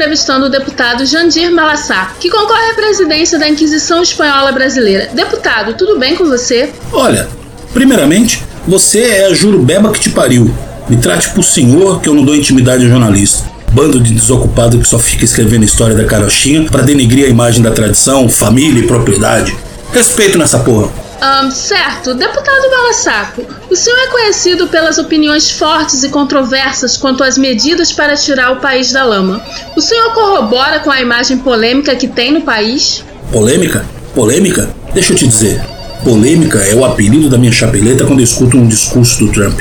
entrevistando o deputado Jandir Malassá, que concorre à presidência da Inquisição Espanhola Brasileira. Deputado, tudo bem com você? Olha, primeiramente, você é a jurubeba que te pariu. Me trate por senhor, que eu não dou intimidade ao jornalista. Bando de desocupado que só fica escrevendo história da carochinha para denegrir a imagem da tradição, família e propriedade. Respeito nessa porra. Um, certo, deputado Balassaco, o senhor é conhecido pelas opiniões fortes e controversas quanto às medidas para tirar o país da lama. O senhor corrobora com a imagem polêmica que tem no país? Polêmica? Polêmica? Deixa eu te dizer. Polêmica é o apelido da minha chapeleta quando eu escuto um discurso do Trump.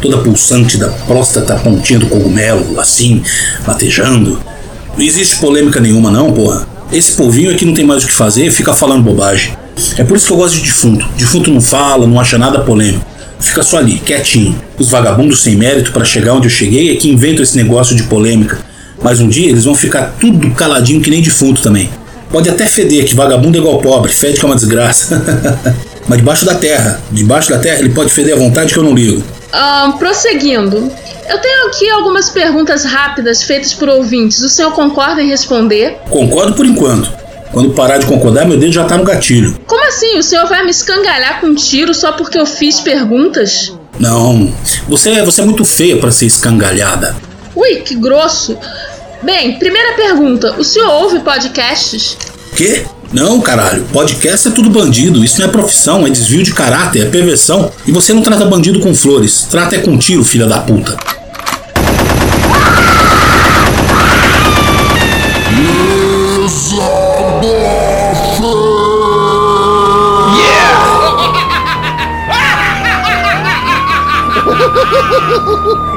Toda pulsante da próstata pontinha do cogumelo, assim, latejando. Não existe polêmica nenhuma não, porra. Esse povinho aqui não tem mais o que fazer fica falando bobagem. É por isso que eu gosto de defunto. Defunto não fala, não acha nada polêmico. Fica só ali, quietinho. Os vagabundos sem mérito para chegar onde eu cheguei é que inventam esse negócio de polêmica. Mas um dia eles vão ficar tudo caladinho que nem defunto também. Pode até feder, que vagabundo é igual pobre, fede que é uma desgraça. Mas debaixo da terra, debaixo da terra ele pode feder à vontade que eu não ligo. Um, prosseguindo, eu tenho aqui algumas perguntas rápidas feitas por ouvintes. O senhor concorda em responder? Concordo por enquanto. Quando parar de concordar, meu dedo já tá no gatilho. Como assim? O senhor vai me escangalhar com um tiro só porque eu fiz perguntas? Não, você, é, você é muito feia para ser escangalhada. Ui, que grosso. Bem, primeira pergunta: o senhor ouve podcasts? Quê? Não, caralho. Podcast é tudo bandido. Isso não é profissão, é desvio de caráter, é perversão. E você não trata bandido com flores. Trata é com tiro, filha da puta.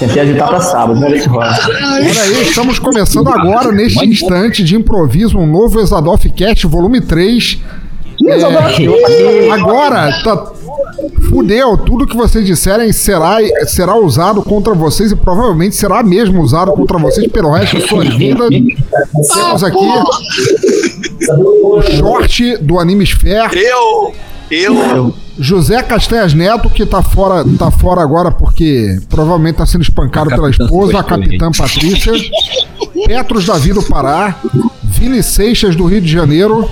Tentei agitar pra sábado, vamos ver se rola. Olha aí, estamos começando agora, neste instante de improviso, um novo Exadoff Cat, volume 3. É, agora, tá. Fudeu, tudo que vocês disserem será, será usado contra vocês e provavelmente será mesmo usado contra vocês pelo resto de suas vidas. Temos aqui o short do Animesphere. Eu! Eu! José Castanhas Neto, que tá fora, tá fora agora porque provavelmente tá sendo espancado pela esposa, a capitã Patrícia. Petros Davi do Pará. Vili Seixas do Rio de Janeiro.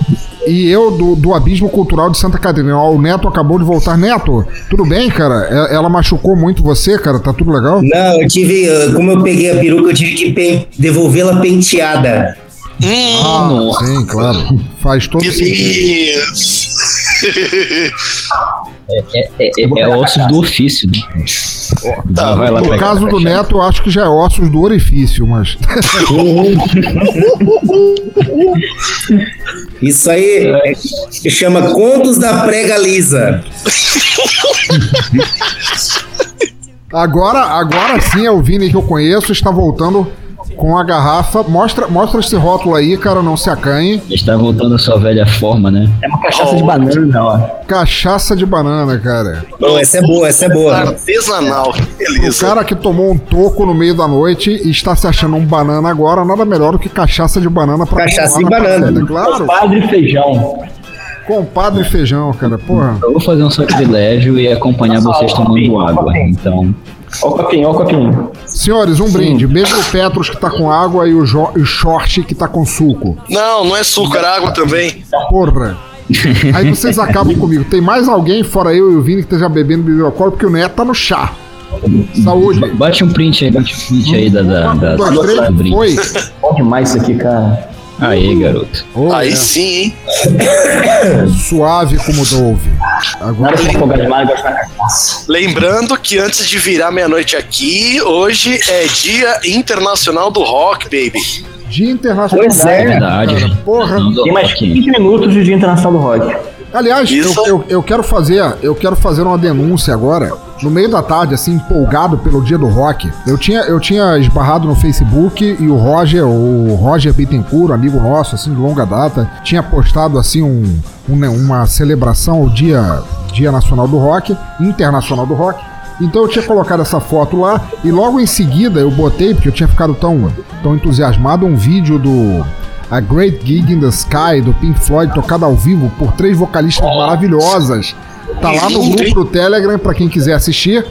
E eu do, do Abismo Cultural de Santa Catarina. Ó, o Neto acabou de voltar. Neto, tudo bem, cara? E- Ela machucou muito você, cara? Tá tudo legal? Não, eu tive. Como eu peguei a peruca, eu tive que devolvê-la penteada. Hum, Ah, sim, claro. Faz todo sentido. isso! É, é, é, é ossos do ofício. Né? Tá, vai lá No caso do Neto, eu acho que já é ossos do orifício, mas. Isso aí se chama Contos da Prega Lisa. Agora, agora sim é o Vini que eu conheço, está voltando com a garrafa. Mostra, mostra esse rótulo aí, cara, não se acanhe. Está voltando à sua velha forma, né? É uma cachaça de banana, ó. Cachaça de banana, cara. Bom, essa é boa, essa é boa. Artesanal, que O beleza. cara que tomou um toco no meio da noite e está se achando um banana agora, nada melhor do que cachaça de banana pra Cachaça de na banana. parada, Claro, Padre Feijão. compadre feijão, cara. Porra. Eu vou fazer um sacrilégio e acompanhar vocês tomando água. Então, Ó o copinho, ó o copinho. Senhores, um brinde. Beijo o Petros que tá com água e o, jo e o Short que tá com suco. Não, não é suco, era água também. Porra. Aí vocês acabam comigo. Tem mais alguém, fora eu e o Vini, que esteja bebendo alcoólica, porque o Neto tá no chá. Saúde. bate um print aí, bate um print aí da, da, da, brinde. foi. Bom demais isso aqui, cara. Aí, garoto. Oh, Aí é. sim, hein? Suave como Dove. Agora. Lembrando que antes de virar meia-noite aqui, hoje é Dia Internacional do Rock, baby. Dia Internacional. Pois é, É verdade. Cara, porra. Não, Tem mais aqui. 15 minutos de Dia Internacional do Rock. Aliás, eu, eu, eu quero fazer, eu quero fazer uma denúncia agora. No meio da tarde, assim, empolgado pelo dia do rock. Eu tinha, eu tinha esbarrado no Facebook e o Roger, o Roger Bittencourt, amigo nosso, assim, de longa data, tinha postado, assim, um, um- uma celebração ao dia, dia Nacional do Rock, Internacional do Rock. Então eu tinha colocado essa foto lá e logo em seguida eu botei, porque eu tinha ficado tão, tão entusiasmado, um vídeo do A Great Gig in the Sky do Pink Floyd tocado ao vivo por três vocalistas maravilhosas. Tá lá no grupo do Telegram pra quem quiser assistir.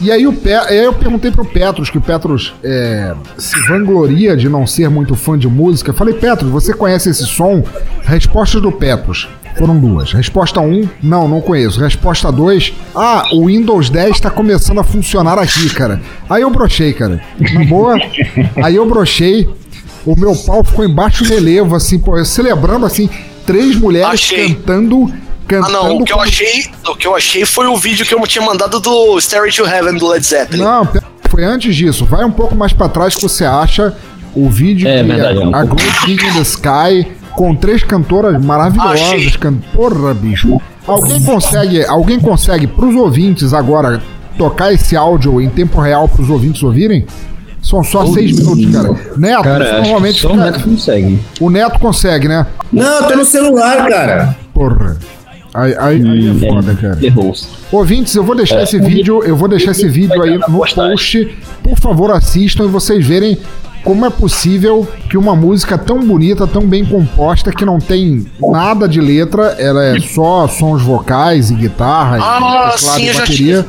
E aí, o Pe eu perguntei pro Petros, que o Petros é, se vangloria de não ser muito fã de música. Eu Falei, Petros, você conhece esse som? Respostas do Petros. Foram duas. Resposta 1, um, não, não conheço. Resposta 2, ah, o Windows 10 tá começando a funcionar aqui, cara. Aí eu brochei, cara. Na boa. Aí eu brochei. O meu pau ficou em baixo relevo, assim, pô, eu celebrando, assim, três mulheres Achei. cantando. Ah, Cantando não, o que eu como- achei, o que eu achei foi o vídeo que eu tinha mandado do Stairway to Heaven do Led Zeppelin. Não, foi antes disso. Vai um pouco mais pra trás que você acha o vídeo É, que verdade, é um a. Great King in the Sky com três cantoras maravilhosas. Achei. Can... Porra, bicho. Alguém consegue, alguém consegue pros ouvintes agora tocar esse áudio em tempo real pros ouvintes ouvirem? São só seis minutos, cara. Neto, Cara, normalmente só o Neto consegue. o Neto consegue, né? Não, eu tô no celular, cara. Porra. Aí, aí, aí é foda, cara. Errou-se. Ouvintes, eu vou deixar É, esse vídeo, eu vou deixar esse vídeo aí no post. Por favor, assistam e vocês verem como é possível que uma música tão bonita, tão bem composta, que não tem nada de letra, ela é só sons vocais e guitarra, Ah, e teclado sim, e eu já bateria,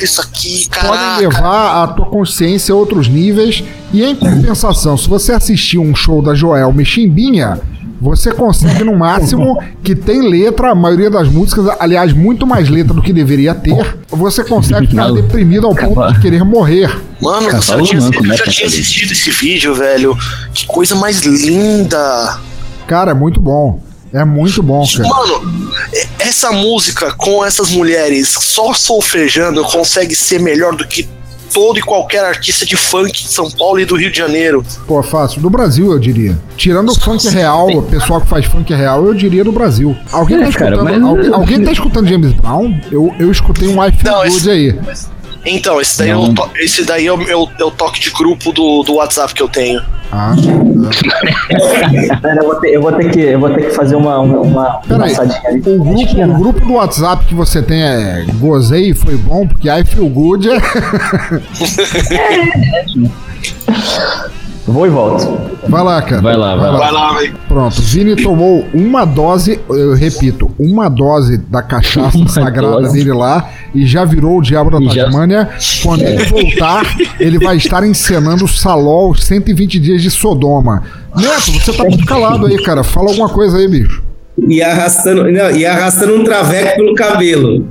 isso aqui, podem levar a tua consciência a outros níveis. E em compensação, se você assistir um show da Joelma e Chimbinha, você consegue no máximo que tem letra, a maioria das músicas, aliás, muito mais letra do que deveria ter. Você consegue ficar Não. deprimido ao ponto de querer morrer. Mano, eu já, tinha, manco, eu né, já pra tinha fazer. assistido esse vídeo, velho. Que coisa mais linda. Cara, é muito bom. É muito bom, cara. Mano, essa música com essas mulheres só solfejando consegue ser melhor do que todo e qualquer artista de funk de São Paulo e do Rio de Janeiro. Pô, fácil. Do Brasil, eu diria. Tirando o funk real, o pessoal que faz funk real, eu diria do Brasil. Alguém, É, tá, cara, escutando, mas- alguém, alguém tá escutando James Brown? Eu, eu escutei um I Feel Não, Good esse- aí. Então, esse daí, é o, esse daí é, o, é o- é o toque de grupo do, do WhatsApp que eu tenho. Ah, Pera, eu, vou ter, eu, vou ter que, eu vou ter que fazer uma, uma, uma passadinha ali. o grupo, o grupo do WhatsApp que você tem é gozei e foi bom, porque I Feel Good é. Vou e volto. Vai lá, cara. Vai lá, vai lá. Vai lá, velho. Pronto, Vini tomou uma dose, eu repito, uma dose da cachaça Uma sagrada dose. dele lá e já virou o diabo da E já- Tasmânia. Quando ele voltar, ele vai estar encenando o Salol 120 dias de Sodoma. Neto, você tá muito calado aí, cara. Fala alguma coisa aí, bicho. E arrastando, não, e arrastando um traveco pelo cabelo.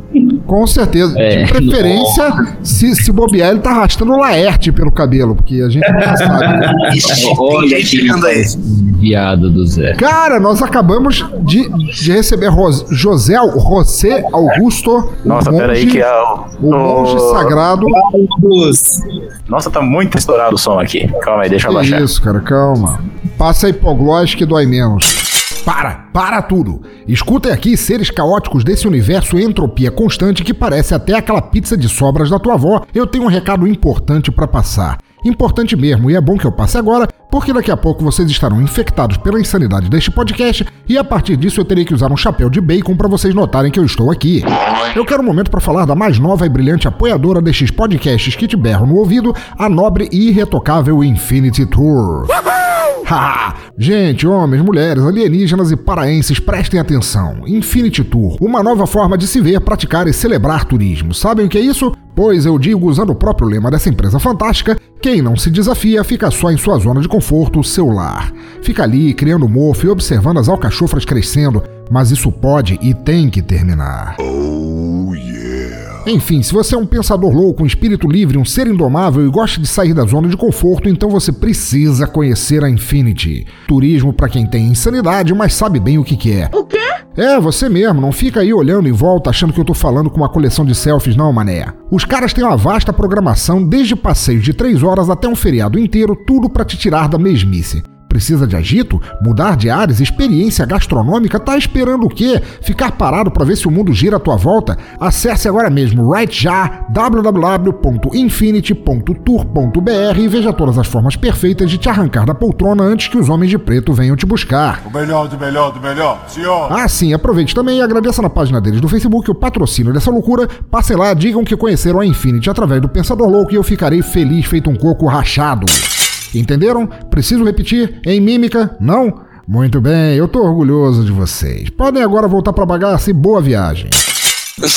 Com certeza. É. De preferência, se, se bobear, ele tá arrastando o Laerte pelo cabelo, porque a gente nunca sabe. Ixi, tem Olha que aí. viado do Zé. Cara, nós acabamos de, de receber Ros, José José Augusto. Nossa, monge- peraí que é o. O monge o- sagrado. Dos- Nossa, tá muito estourado o som aqui. Calma aí, deixa eu Que abaixar. isso, cara, calma. Passa hipoglós que dói menos. Para, para tudo. Escutem aqui seres caóticos desse universo entropia constante que parece até aquela pizza de sobras da tua avó. Eu tenho um recado importante pra passar. Importante mesmo, e é bom que eu passe agora, porque daqui a pouco vocês estarão infectados pela insanidade deste podcast e a partir disso eu terei que usar um chapéu de bacon pra vocês notarem que eu estou aqui. Eu quero um momento pra falar da mais nova e brilhante apoiadora destes podcasts que te berram no ouvido, a nobre e irretocável Infinity Tour. Haha! Gente, homens, mulheres, alienígenas e paraenses, prestem atenção. Infinity Tour, uma nova forma de se ver, praticar e celebrar turismo. Sabem o que é isso? Pois eu digo usando o próprio lema dessa empresa fantástica: quem não se desafia fica só em sua zona de conforto, seu lar. Fica ali criando mofo e observando as alcachofras crescendo, mas isso pode e tem que terminar. Enfim, se você é um pensador louco, um espírito livre, um ser indomável e gosta de sair da zona de conforto, então você precisa conhecer a Infinity. Turismo para quem tem insanidade, mas sabe bem o que, que é. O quê? É, você mesmo, não fica aí olhando em volta achando que eu tô falando com uma coleção de selfies, não, mané. Os caras têm uma vasta programação, desde passeios de 3 horas até um feriado inteiro, tudo pra te tirar da mesmice. Precisa de agito? Mudar de ares? Experiência gastronômica? Tá esperando o quê? Ficar parado para ver se o mundo gira à tua volta? Acesse agora mesmo, right já, www.infinity.tour.br e veja todas as formas perfeitas de te arrancar da poltrona antes que os homens de preto venham te buscar. O melhor do melhor do melhor, senhor. Ah, sim, aproveite também e agradeça na página deles do Facebook o patrocínio dessa loucura. Passem lá, digam que conheceram a Infinity através do Pensador Louco e eu ficarei feliz feito um coco rachado. Entenderam? Preciso repetir? Em mímica? Não? Muito bem, eu tô orgulhoso de vocês. Podem agora voltar pra bagaça e boa viagem.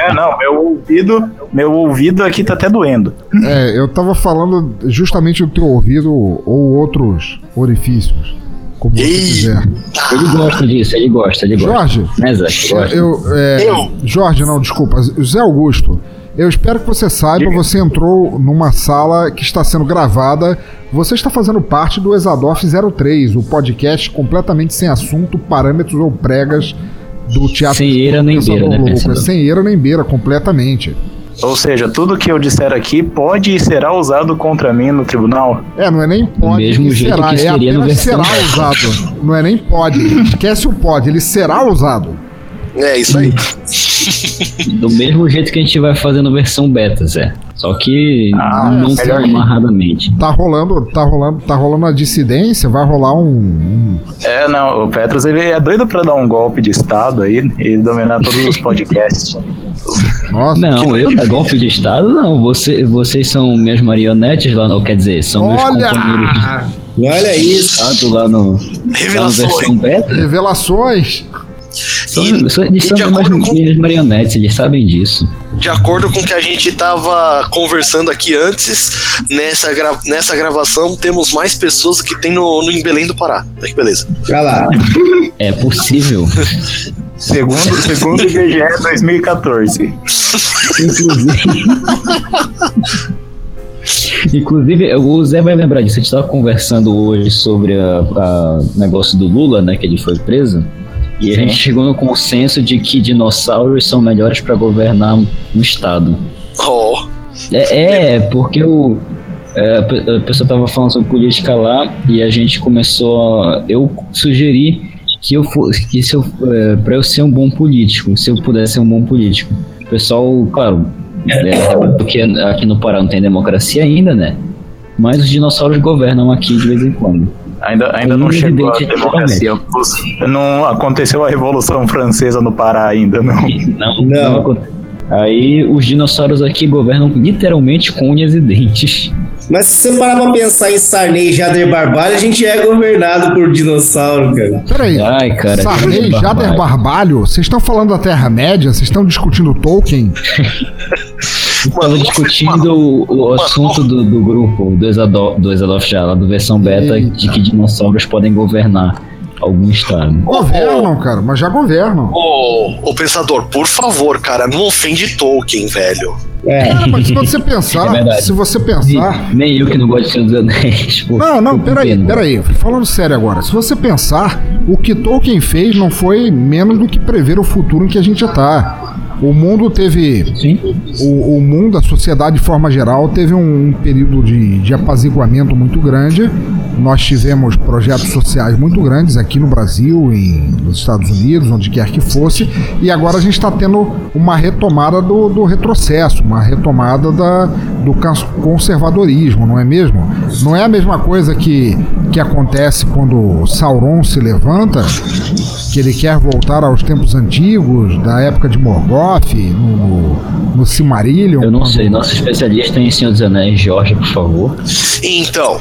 É, não, meu ouvido, meu ouvido aqui tá até doendo. É, eu tava falando justamente do teu ouvido ou outros orifícios. Como você quiser. Ele gosta disso, ele gosta, ele gosta. Jorge, Né, gosta. eu, é, Jorge, não, desculpa. Zé Augusto, eu espero que você saiba, você entrou numa sala que está sendo gravada. Você está fazendo parte do Exadoff 03, o podcast completamente sem assunto, parâmetros ou pregas do teatro. Sem eira nem beira, né, Louco. É? Sem eira nem beira, completamente. Ou seja, tudo que eu disser aqui pode e será usado contra mim no tribunal. É, não é nem pode, mesmo ele jeito será, que é seria no apenas será usado. Não é nem pode. Esquece o pode, ele será usado. É isso aí. Do mesmo jeito que a gente vai fazendo versão beta, Zé. Só que Ah, não ainda. amarradamente. Tá rolando, tá rolando, tá rolando a dissidência, vai rolar um- um É, não, o Petros ele é doido pra dar um golpe de estado aí e dominar todos os podcasts. Nossa, Não, eu dar golpe de estado, não. Você, vocês são minhas marionetes lá, não. Quer dizer, são meus Olha! companheiros de Olha isso. lá no, lá no Revelações. São, E- são, eles e são com- marionetes, eles sabem disso. De acordo com o que a gente tava conversando aqui antes, nessa, gra- nessa gravação temos mais pessoas que tem no, no em Belém do Pará. Olha que beleza. Olha lá. É possível. Segundo, segundo o IBGE 2014. Inclusive. Inclusive, o Zé vai lembrar disso. A gente estava conversando hoje sobre o negócio do Lula, né? Que ele foi preso. E a gente chegou no consenso de que dinossauros são melhores para governar um estado. Oh, É, é, porque o. é, a pe- a pessoa tava falando sobre política lá e a gente começou a. Eu sugeri que eu fosse. Que se eu, é, pra eu ser um bom político, se eu pudesse ser um bom político. O pessoal, claro, é, porque aqui no Pará não tem democracia ainda, né? Mas os dinossauros governam aqui de vez em quando. Ainda, ainda não chegou a democracia. Não aconteceu a Revolução Francesa no Pará ainda, não. Não, Não. Aí os dinossauros aqui governam literalmente com unhas e dentes. Mas se você parar pra pensar em Sarney e Jader Barbalho, a gente já é governado por dinossauro, cara. Peraí. Ai, cara. Sarney, que Jader. Barbalho, vocês estão falando da Terra-média? Vocês estão discutindo Tolkien? Tava discutindo o, o assunto do, do grupo, do Exadoff, do já, lá do versão beta, Eita. de que dinossauros podem governar algum estado. Governam, cara, mas já governam. ô, ô, pensador, por favor, cara, não ofende Tolkien, velho. É. É, mas se você É pensar, verdade. se você pensar. Nem eu que não gosto de Senhor dos Anéis. pô, Não, não, peraí, pena. peraí. Falando sério agora, se você pensar, o que Tolkien fez não foi menos do que prever o futuro em que a gente tá. O mundo teve. Sim. O, o mundo, a sociedade de forma geral, teve um, um período de, de apaziguamento muito grande. Nós tivemos projetos sociais muito grandes aqui no Brasil, em, nos Estados Unidos, onde quer que fosse, e agora a gente está tendo uma retomada do, do retrocesso, uma retomada da, do conservadorismo, não é mesmo? Não é a mesma coisa que, que acontece quando Sauron se levanta, que ele quer voltar aos tempos antigos, da época de Morgoth, no, no, no Silmarillion. Eu não quando- sei, nosso especialista em Senhor dos Anéis, Jorge, por favor. Então,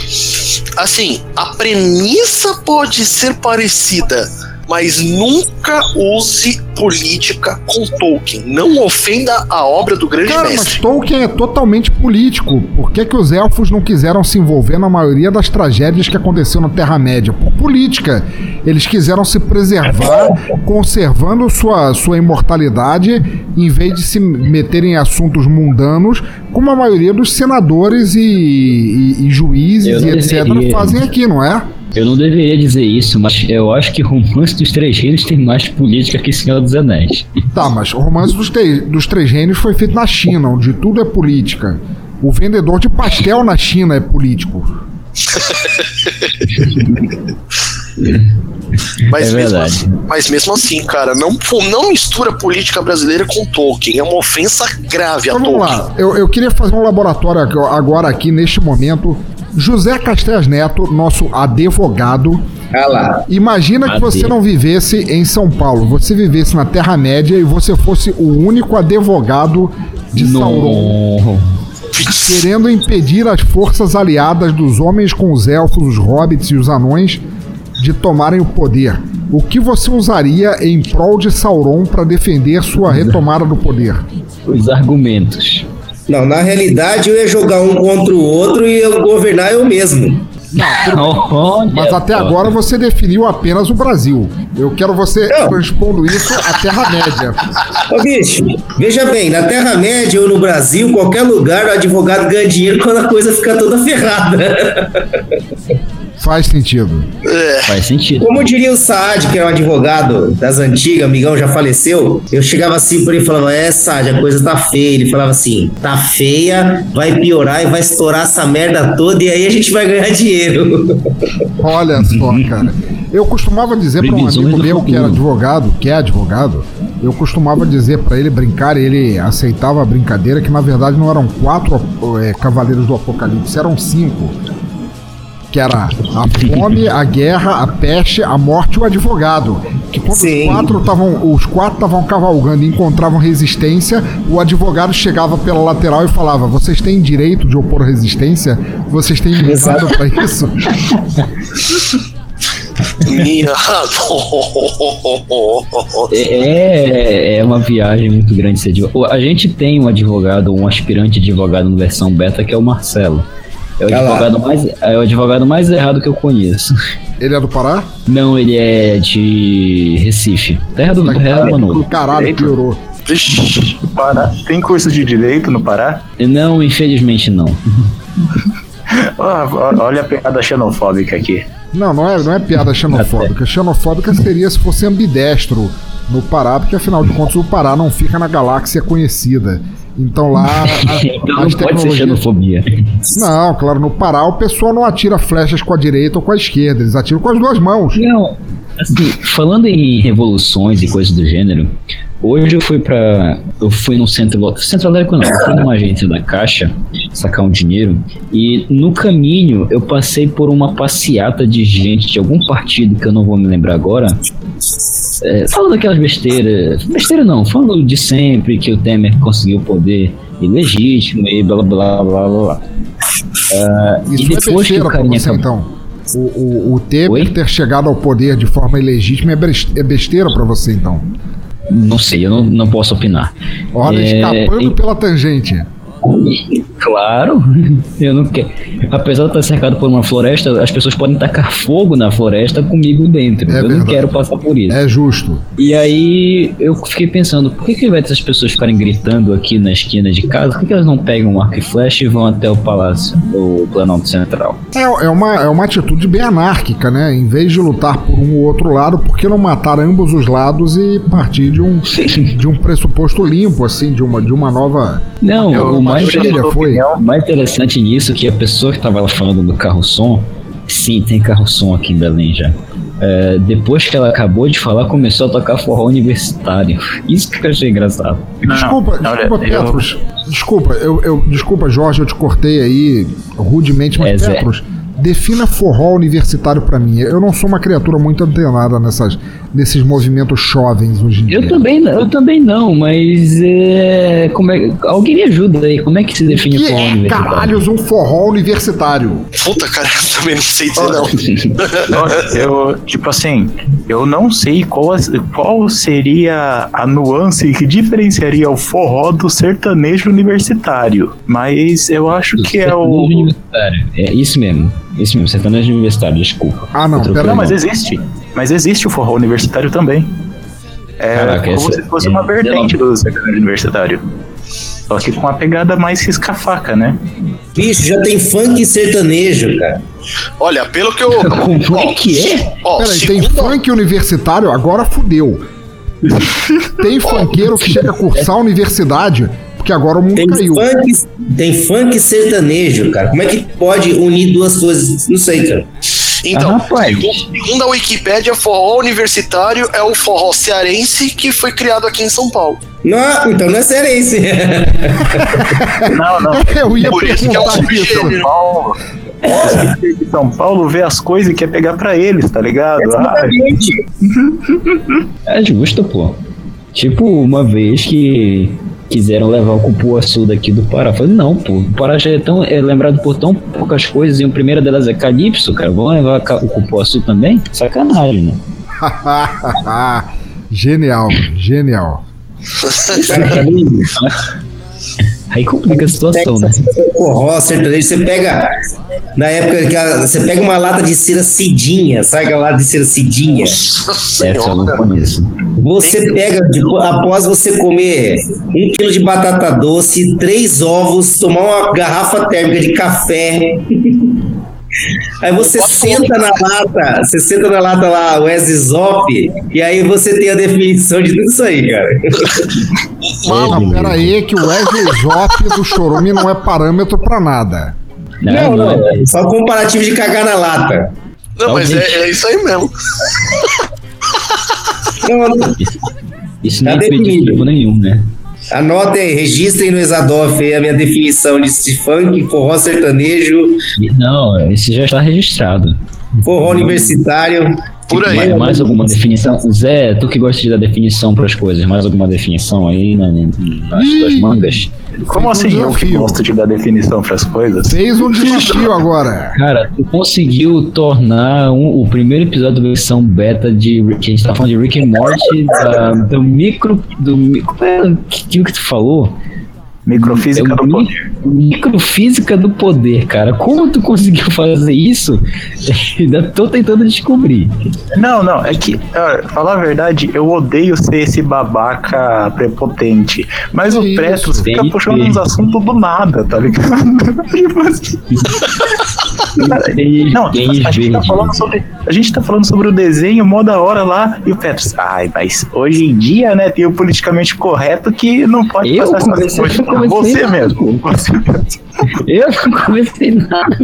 assim, a premissa pode ser parecida, mas nunca use política com Tolkien. Não ofenda a obra do grande Cara, mas mestre. Tolkien é totalmente político. Por que, que os elfos não quiseram se envolver na maioria das tragédias que aconteceu na Terra-média? Por política. Eles quiseram se preservar, conservando sua, sua imortalidade, em vez de se meterem em assuntos mundanos, como a maioria dos senadores e, e- e juízes Eu e etc. fazem aqui, não é? Eu não deveria dizer isso, mas eu acho que Romance dos Três Reinos tem mais política que Senhor dos Anéis. Tá, mas o romance dos, Te- dos Três Reinos foi feito na China, onde tudo é política. O vendedor de pastel na China é político. Mas, É mesmo verdade. assim, mas mesmo assim, cara, não, não mistura política brasileira com Tolkien. É uma ofensa grave a Então vamos Tolkien. lá, eu, eu queria fazer um laboratório ag- agora aqui, neste momento. José Castells Neto, nosso advogado. Ah lá. Imagina que você não vivesse em São Paulo, você vivesse na Terra-média e você fosse o único advogado de Sauron, Não. querendo impedir as forças aliadas dos homens com os elfos, os hobbits e os anões de tomarem o poder. O que você usaria em prol de Sauron para defender sua retomada do poder? Os argumentos. Não, na realidade eu ia jogar um contra o outro e eu governar eu mesmo. Mas até agora você definiu apenas o Brasil. Eu quero você Não. transpondo isso à Terra-média. Ô bicho, veja bem, na Terra-média ou no Brasil, qualquer lugar, o advogado ganha dinheiro quando a coisa fica toda ferrada. Faz sentido. Faz sentido. Como diria o Saad, que era um advogado das antigas, amigão, já faleceu, eu chegava assim por ele e falava, é Saad, a coisa tá feia. Ele falava assim, tá feia, vai piorar e vai estourar essa merda toda e aí a gente vai ganhar dinheiro. Olha só, cara. Eu costumava dizer para um amigo meu que era advogado, que é advogado, eu costumava dizer para ele brincar, ele aceitava a brincadeira, que na verdade não eram quatro eh, cavaleiros do apocalipse, eram cinco. Que era a fome, a guerra, a peste, a morte e o advogado. Que quando Sim. os quatro estavam. Os quatro estavam cavalgando e encontravam resistência, o advogado chegava pela lateral e falava: Vocês têm direito de opor resistência? Vocês têm limitado para isso? Minha. É, é uma viagem muito grande ser advogado. A gente tem um advogado, um aspirante advogado no versão beta, que é o Marcelo. É o advogado mais, é o advogado mais errado que eu conheço. Ele é do Pará? Não, ele é de Recife. Terra do do Manu. Caralho, piorou. Vixe. Pará. Tem curso de direito no Pará? Não, infelizmente não. Olha a pegada xenofóbica aqui. Não, não é, não é piada xenofóbica. Xenofóbica seria se fosse ambidestro no Pará, porque afinal de contas o Pará não fica na galáxia conhecida. Então lá. a- Então não as pode ser tecnologias- xenofobia. Não, claro, no Pará o pessoal não atira flechas com a direita ou com a esquerda, eles atiram com as duas mãos. Não, assim, falando em revoluções e coisas do gênero, hoje eu fui pra. Eu fui num centro. Centro Elétrico não, eu fui numa agência da Caixa sacar um dinheiro e no caminho eu passei por uma passeata de gente de algum partido que eu não vou me lembrar agora. É, falando aquelas besteiras. Besteira não, falando de sempre que o Temer conseguiu poder ilegítimo e blá blá blá blá blá. Ah, Isso e é depois que besteira o pra carinha você, acabou. então. O, o, o Temer Oi? ter chegado ao poder de forma ilegítima é é besteira pra você, então. Não sei, eu não, não posso opinar. Olha, É, escapando e- pela tangente. Claro, eu não quero. Apesar de estar cercado por uma floresta, as pessoas podem tacar fogo na floresta comigo dentro. É eu não verdade. quero passar por isso. É justo. E aí eu fiquei pensando, por que, que invés dessas pessoas ficarem gritando aqui na esquina de casa, por que, que elas não pegam um arco e flecha e vão até o palácio, o Planalto Central? É, é, uma, é uma atitude bem anárquica, né? Em vez de lutar por um ou outro lado, por que não matar ambos os lados e partir de um, de um pressuposto limpo, assim, de uma, de uma nova. Não, Eu- o mais, foi. o mais interessante nisso é que a pessoa que estava lá falando do carro-som, sim, tem carro-som aqui em Belém já. É, depois que ela acabou de falar, começou a tocar forró universitário. Isso que eu achei engraçado. Não, Desculpa, olha, desculpa, eu- Petros. Desculpa, eu, eu- desculpa, Jorge, eu te cortei aí rudemente, mas É. Petros, defina forró universitário pra mim. Eu não sou uma criatura muito antenada nessas, nesses movimentos jovens hoje em dia. Eu também, não- eu também não, mas é, como é, alguém me ajuda aí, como é que se define Que forró é, universitário? caralhos, um forró universitário. Puta, cara, eu também não sei dizer não. Eu, tipo assim, eu não sei qual, qual seria a nuance que diferenciaria o forró do sertanejo universitário. Mas eu acho que é o. universitário. É isso mesmo, isso mesmo, sertanejo universitário, desculpa. Ah, não, pera Não, mas existe. Mas existe o forró universitário também. É Caraca, como esse- se fosse é, uma vertente não- do sertanejo universitário. Só que com uma pegada mais risca-faca, né? Bicho, já tem funk sertanejo, cara. Olha, pelo que eu. Como é que é? Ó, Peraí, tem funk universitário? Agora fudeu. Tem funkeiro que chega a cursar a universidade. Porque porque agora o mundo Tem caiu. funk, tem funk sertanejo, cara. Como é que pode unir duas coisas? Não sei, cara. Então, Ah, segundo- a Wikipédia, forró universitário é o forró cearense que foi criado aqui em São Paulo. Não, então não é cearense. Não, não. Eu ia Por isso que é o perguntar isso. subgênero. Paulo. De São Paulo vê as coisas e quer pegar pra eles, tá ligado? Ah, É justo, pô. Tipo, uma vez que quiseram levar o cupuaçu daqui do Pará. Eu Falei, não, pô, o Pará já é, tão, é lembrado por tão poucas coisas e a primeira delas é Calypso, cara. Vão levar o cupuaçu também? Sacanagem, né? genial, genial. Aí complica a situação, né? forró, sertanejo, você pega. Na época que a- você pega uma lata de cera cidinha, sabe aquela lata de cera cidinha? Nossa Essa eu não conheço. Você pega, tipo, após você comer um quilo de batata doce, três ovos, tomar uma garrafa térmica de café. Aí você senta na lata, você senta na lata lá, o Zop, e aí você tem a definição de tudo isso aí, cara. Não, pera aí que o Zop do Chorume não é parâmetro pra nada. Não, não, é só um comparativo de cagar na lata. Não, mas é, é isso aí mesmo. Não, não. Isso não é Tá definido. impeditivo nenhum, né? Anotem aí, registrem no Exadoff aí a minha definição de funk, forró sertanejo, Não, esse já está registrado. forró universitário. Por aí. Mais, mais alguma definição? Zé, tu que gosta de dar definição para as coisas, mais alguma definição aí na- nas tuas mangas? como Fez um assim eu que gosto de dar definição pras coisas? Fez um desafio agora. Cara, tu conseguiu tornar um- o primeiro episódio da versão beta de que a gente tá falando de Rick and Morty da- do micro do mi- como é que, que tu falou? Microfísica É do mi- poder. Microfísica do poder, cara. Como tu conseguiu fazer isso? Ainda tô tentando descobrir. Não, não, é que, ah, falar a verdade, eu odeio ser esse babaca prepotente. Mas o Pretos fica puxando uns assuntos do nada, tá ligado? Não, a gente, tá verde. falando sobre, a gente tá falando sobre o desenho mó da hora lá e o Petros. Ai, mas hoje em dia, né, tem o politicamente correto que não pode Eu passar essas comecei- coisas. eu comecei Você nada. mesmo. Você mesmo. Eu não comecei nada.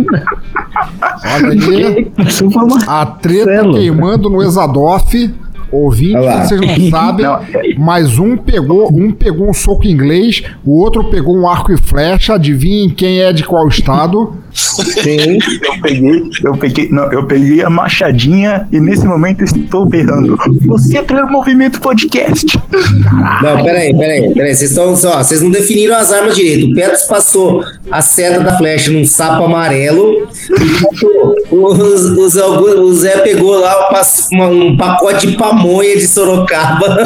Uma... a treta Celo. queimando no Exadoff. Ouvinte, Olha lá. vocês não sabem, Não, é- mas um pegou, um pegou um soco inglês, o outro pegou um arco e flecha. Adivinhem quem é de qual estado? Sim. Eu peguei, eu peguei, não, eu peguei a machadinha e nesse momento estou berrando. Você é pelo movimento podcast. Não, peraí, peraí, peraí. Vocês estão só, vocês não definiram as armas direito. O Petros passou a seta da flecha num sapo amarelo. E o, o, o Zé Augusto- o Zé pegou lá um um pacote de pamonha de Sorocaba.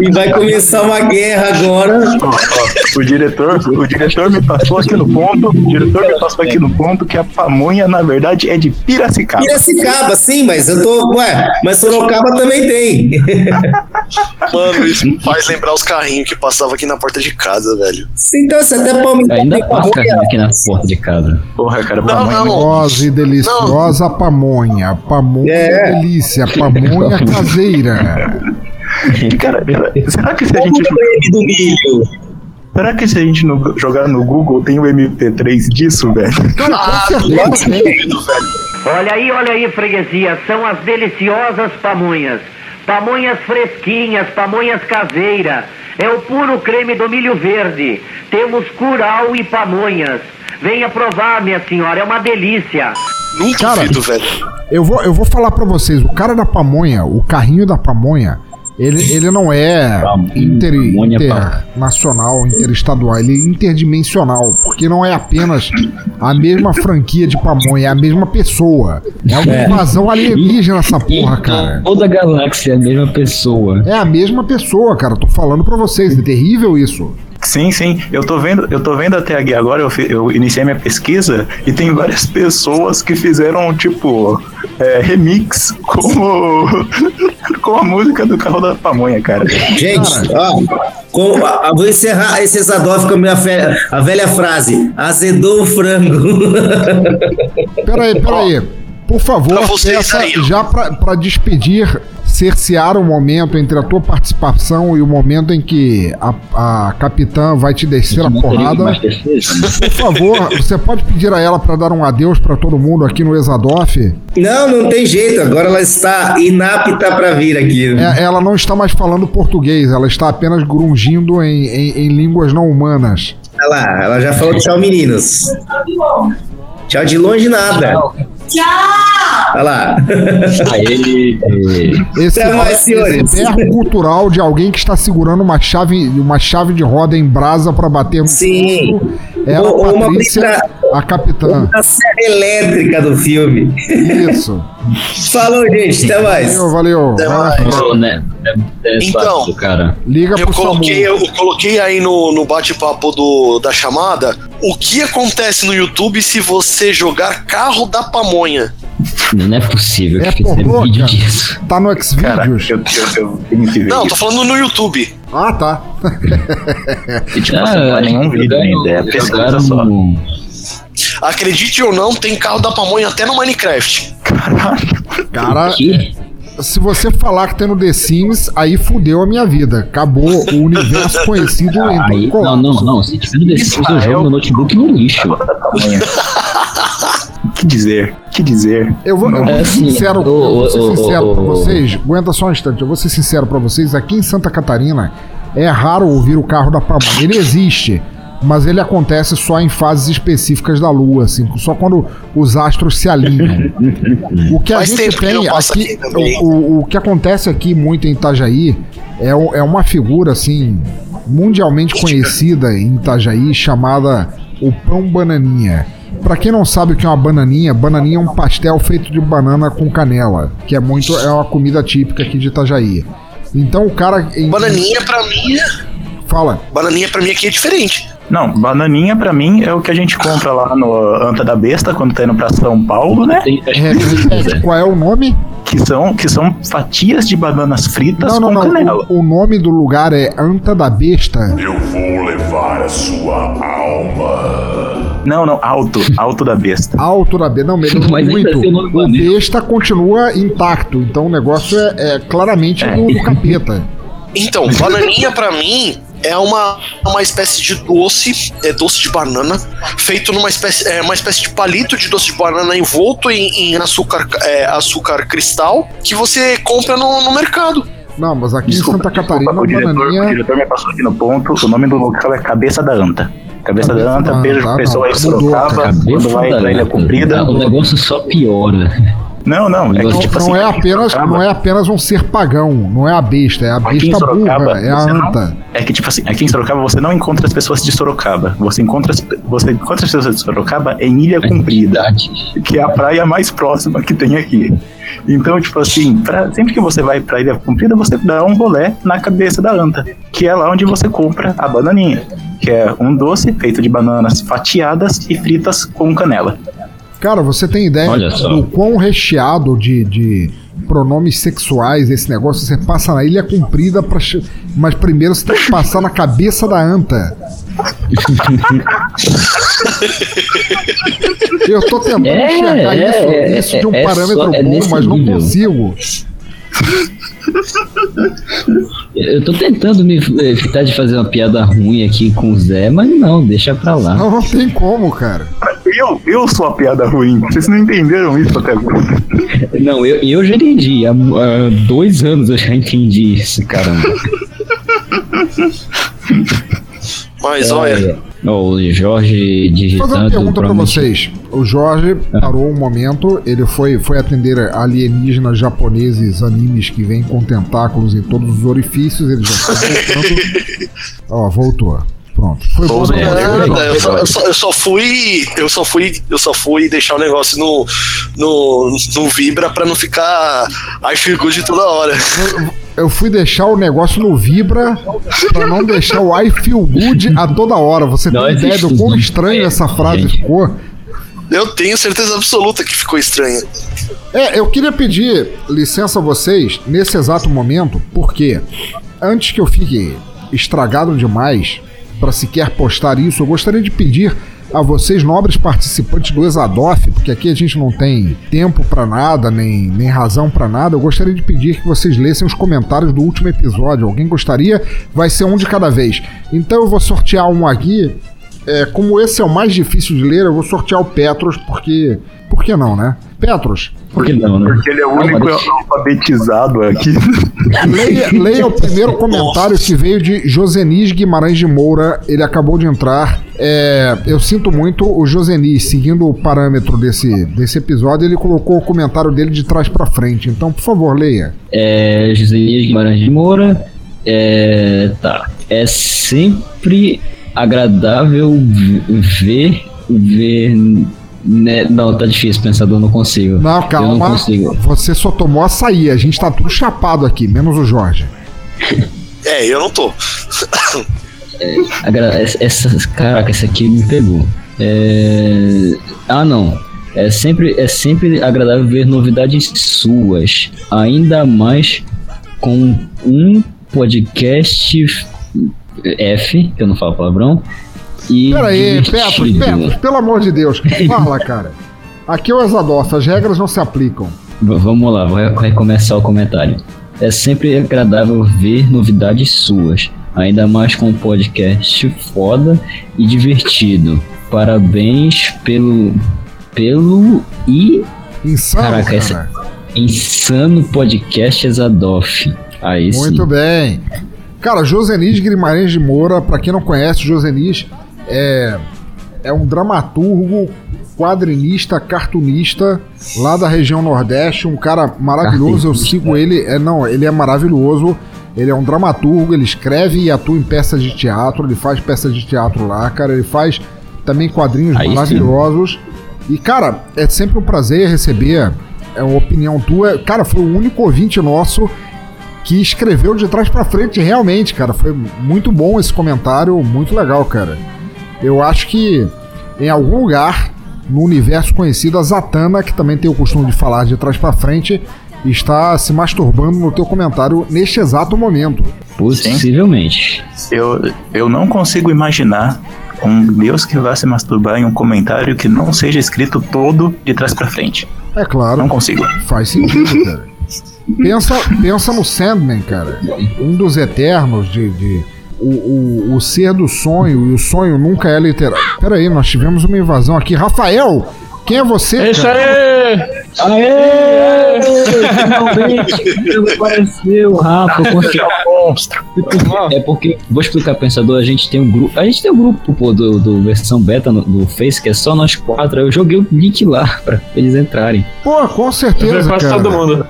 e vai começar uma guerra agora. Ó, ó, o diretor, o diretor me passou aqui no ponto, o diretor me passou aqui no ponto que a pamonha na verdade é de Piracicaba. Piracicaba, sim, mas eu tô. Ué, mas Sorocaba também tem. Mano, isso me faz lembrar os carrinhos que passavam aqui na porta de casa, velho. então, você até palmeiras. Ainda passa carrinho aqui na porta de casa. Porra, cara, Não, pamonha. não. Gostosa e deliciosa pamonha. Pamonha É. delícia. Pamonha caseira. Cara, será que se a gente do milho. será que se a gente no- jogar no Google tem o MP3 disso, velho? Ah. Olha aí, olha aí, freguesia, são as deliciosas pamonhas. Pamonhas fresquinhas, pamonhas caseiras. É o puro creme do milho verde. Temos curau e pamonhas. Venha provar, minha senhora, é uma delícia. Não Cara, duvido, velho. Eu vou, eu vou falar pra vocês, o cara da pamonha, o carrinho da pamonha, ele, ele não é inter, Pamonha, internacional, interestadual, ele é interdimensional, porque não é apenas a mesma franquia de pamonha, é a mesma pessoa. É uma invasão alienígena essa porra, cara. Toda a galáxia é a mesma pessoa. É a mesma pessoa, cara. Tô falando pra vocês, é terrível isso. Sim, sim. Eu tô vendo, eu tô vendo até aqui agora, eu, eu iniciei minha pesquisa e tem várias pessoas que fizeram, tipo, é, remix com, o- com a música do carro da pamonha, cara. Gente, ó, com, a, vou encerrar esse Exadoff com a, minha fe- a velha frase: azedou o frango. Pera aí, pera aí. Por favor, peça aí, já pra despedir cercear o momento entre a tua participação e o momento em que a, a capitã vai te descer a porrada. defesa. Por favor, você pode pedir a ela para dar um adeus para todo mundo aqui no Exadoff? Não, não tem jeito. Agora ela está inapta pra vir aqui. É, ela não está mais falando português, ela está apenas grungindo em, em- em línguas não humanas. Olha lá, ela já falou tchau, meninos. Tchau de longe nada. Olha lá. Aí, é, Esse, Até mais, esse senhores. berro cultural de alguém que está segurando uma chave, uma chave de roda em brasa para bater no Sim. é a Ou- ou uma Patrícia, brisa- a capitã. A serra elétrica do filme. Isso. Falou, gente. Até mais. Valeu, valeu. Até mais. Né? É, é Então. fácil, cara. Liga Eu pro coloquei, Samu. eu coloquei aí no, no bate-papo do- da chamada o que acontece no YouTube se você jogar carro da pamonha. Não é possível É que fizeram pornô, vídeo cara. disso. Tá no Xvideos. eu, eu, eu Não, tô falando no YouTube. Ah, tá. E, tipo, Ah, assim, não é nenhum vídeo ainda, é pesquisa só. no- Acredite ou não, tem carro da pamonha até no Minecraft. Cara, Que? se você falar que tem no The Sims, aí fudeu a minha vida. Acabou o universo conhecido em Aí, não, não, não. Se tiver no The Sims, eu jogo meu notebook no lixo. que dizer? Que dizer? Eu vou, eu vou É ser assim, sincero, o- eu vou ser sincero o- pra vocês. Aguenta só um instante, eu vou ser sincero pra vocês. Aqui em Santa Catarina é raro ouvir o carro da pamonha. Ele existe, mas ele acontece só em fases específicas da Lua, assim, só quando os astros se alinham. O que a Faz gente tem aqui, aqui o, o, que acontece aqui muito em Itajaí é, é uma figura assim mundialmente conhecida em Itajaí chamada o pão bananinha. Pra quem não sabe o que é uma bananinha, bananinha é um pastel feito de banana com canela, que é muito é uma comida típica aqui de Itajaí. Então o cara em- Bananinha pra mim, fala, bananinha pra mim aqui é diferente. Não, bananinha pra mim é o que a gente compra lá no Anta da Besta quando tá indo pra São Paulo, né? É, é, qual é o nome? Que são, que são fatias de bananas fritas Não, não, com não. canela. O, o nome do lugar é Anta da Besta. Eu vou levar a sua alma. Não, não, alto, alto da besta. Alto da Besta. Não, melhorou Mas muito. tem o. Besta continua intacto. Então o negócio é, é claramente do, do capeta. Então, bananinha pra mim é uma, uma espécie de doce, é doce de banana, feito numa espécie, é uma espécie de palito de doce de banana envolto em, em açúcar, é, açúcar cristal que você compra no, no mercado. Não, mas aqui Desculpa, em Santa Catarina, desculpa, o, diretor, o bananinha. diretor me passou aqui no ponto. O nome do local é Cabeça da Anta. Cabeça, Cabeça da Anta, beijo pro pessoal aí de Sorocaba, quando vai pra Ilha Comprida. O negócio só piora. Não, não, é que Não, tipo não assim, é apenas, Sorocaba- não é apenas um ser pagão, não é a besta, é a besta Sorocaba, burra, é a você não- anta. É que, tipo assim, aqui em Sorocaba você não encontra as pessoas de Sorocaba. Você encontra as, você encontra as pessoas de Sorocaba em Ilha Comprida, que é a praia mais próxima que tem aqui. Então, tipo assim, pra- sempre que você vai pra Ilha Comprida, você dá um rolê na cabeça da anta, que é lá onde você compra a bananinha, que é um doce feito de bananas fatiadas e fritas com canela. Cara, você tem ideia do quão recheado de, de pronomes sexuais esse negócio? Você passa na ilha comprida, pra, mas primeiro você tem que passar na cabeça da anta. Eu tô tentando É, enxergar é, isso, é, isso de um é parâmetro só- é bom, mas não nível. consigo. Eu tô tentando me evitar de fazer uma piada ruim aqui com o Zé, mas não, deixa pra lá. Não, não tem como, cara. Eu, eu sou a piada ruim, vocês não entenderam isso até agora. Não, eu, eu já entendi. Há, há dois anos eu já entendi isso, caramba. Mas olha, Ó, o Jorge Vou fazer uma digitando. pergunta pra vocês. O Jorge Ah. parou um momento, ele foi, foi atender alienígenas japoneses, animes que vêm com tentáculos em todos os orifícios, ele já está voltando. Ó, voltou. Pronto. Foi bom é, nada, Jorge. eu só, eu, só, eu só fui. Eu só fui. Eu só fui deixar o negócio no, no, no Vibra pra não ficar I feel good toda hora. Eu fui deixar o negócio no Vibra pra não deixar o I feel good a toda hora. Você Não tem ideia do quão estranho essa frase Gente. ficou? Eu tenho certeza absoluta que ficou estranho. É, eu queria pedir licença a vocês nesse exato momento, porque antes que eu fique estragado demais para sequer postar isso, eu gostaria de pedir a vocês, nobres participantes do Exadoff, porque aqui a gente não tem tempo pra nada, nem, nem razão pra nada, eu gostaria de pedir que vocês lessem os comentários do último episódio. Alguém gostaria? Vai ser um de cada vez. Então eu vou sortear um aqui. É, como esse é o mais difícil de ler, eu vou sortear o Petros, porque. Por que não, né? Petros, Por que não, né? Porque ele é o único alfabetizado aqui. Leia, leia o primeiro comentário que veio de Josenis Guimarães de Moura. Ele acabou de entrar. É, eu sinto muito o Josenis, seguindo o parâmetro desse, desse episódio, ele colocou o comentário dele de trás pra frente. Então, por favor, leia. É, Joselias Guimarães de Moura. É, tá. É sempre agradável ver. ver. Né, não, tá difícil, pensador, eu não consigo. Não, Eu não calma. consigo. Você só tomou açaí. A gente tá tudo chapado aqui, menos o Jorge. É, eu não tô. Essa, essa- caraca, essa aqui me pegou. É, ah, não. É sempre, é sempre agradável ver novidades suas, ainda mais com um podcast F, que eu não falo palavrão. E Pera aí, Petros. Petros, pelo amor de Deus. Fala, cara. Aqui é o Exadoff, as regras não se aplicam. Vamos lá, vai, vai começar o comentário. É sempre agradável ver novidades suas, ainda mais com um podcast foda e divertido. Parabéns pelo. pelo e. Insano, Caraca, cara. essa- insano podcast Exadoff. Aí sim. Muito bem. Cara, Josenis Guimarães de Moura, pra quem não conhece, Josenis é, é um dramaturgo, quadrinista, cartunista lá da região Nordeste, um cara maravilhoso. Eu sigo ele, é não, ele é maravilhoso. Ele é um dramaturgo, ele escreve e atua em peças de teatro, ele faz peças de teatro lá, cara, ele faz também quadrinhos Aí sim. maravilhosos. E cara, é sempre um prazer receber é, a opinião tua. Cara, foi o único ouvinte nosso que escreveu de trás pra frente, realmente, cara. Foi muito bom esse comentário, muito legal, cara. Eu acho que em algum lugar no universo conhecido, a Zatanna, que também tem o costume de falar de trás pra frente, está se masturbando no teu comentário neste exato momento. Possivelmente. Eu, eu não consigo imaginar um Deus que vá se masturbar em um comentário que não seja escrito todo de trás pra frente. É claro. Não consigo. Faz sentido, cara. Pensa, pensa no Sandman, cara. Um dos eternos de. de- o, o, o ser do sonho, e o sonho nunca é literal. Pera aí, nós tivemos uma invasão aqui. Rafael, quem é você? É isso aí! Aê! Finalmente apareceu, Rafa, consegui. monstro. É porque, vou explicar, pensador, a gente tem um grupo. A gente tem um grupo pô, do, do versão beta no, do Face, que é só nós quatro. aí Eu joguei o link lá pra eles entrarem. Pô, com certeza, Quase cara. todo mundo.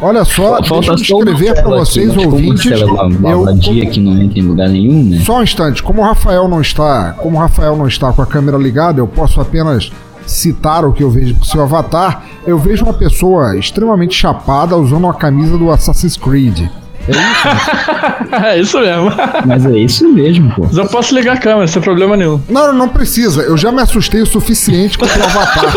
Olha só, deixa eu aqui, vocês, como o ouvintes. Marcelo é uma Eu, vadia que não entra em lugar nenhum, né? Só um instante, como o Rafael não está, como Rafael não está com a câmera ligada, eu posso apenas citar o que eu vejo pro seu avatar. Eu vejo uma pessoa extremamente chapada usando uma camisa do Assassin's Creed. É isso? é isso mesmo. Mas é isso mesmo, pô. Mas eu posso ligar a câmera, sem problema nenhum. Não, não precisa. Eu já me assustei o suficiente com o avatar.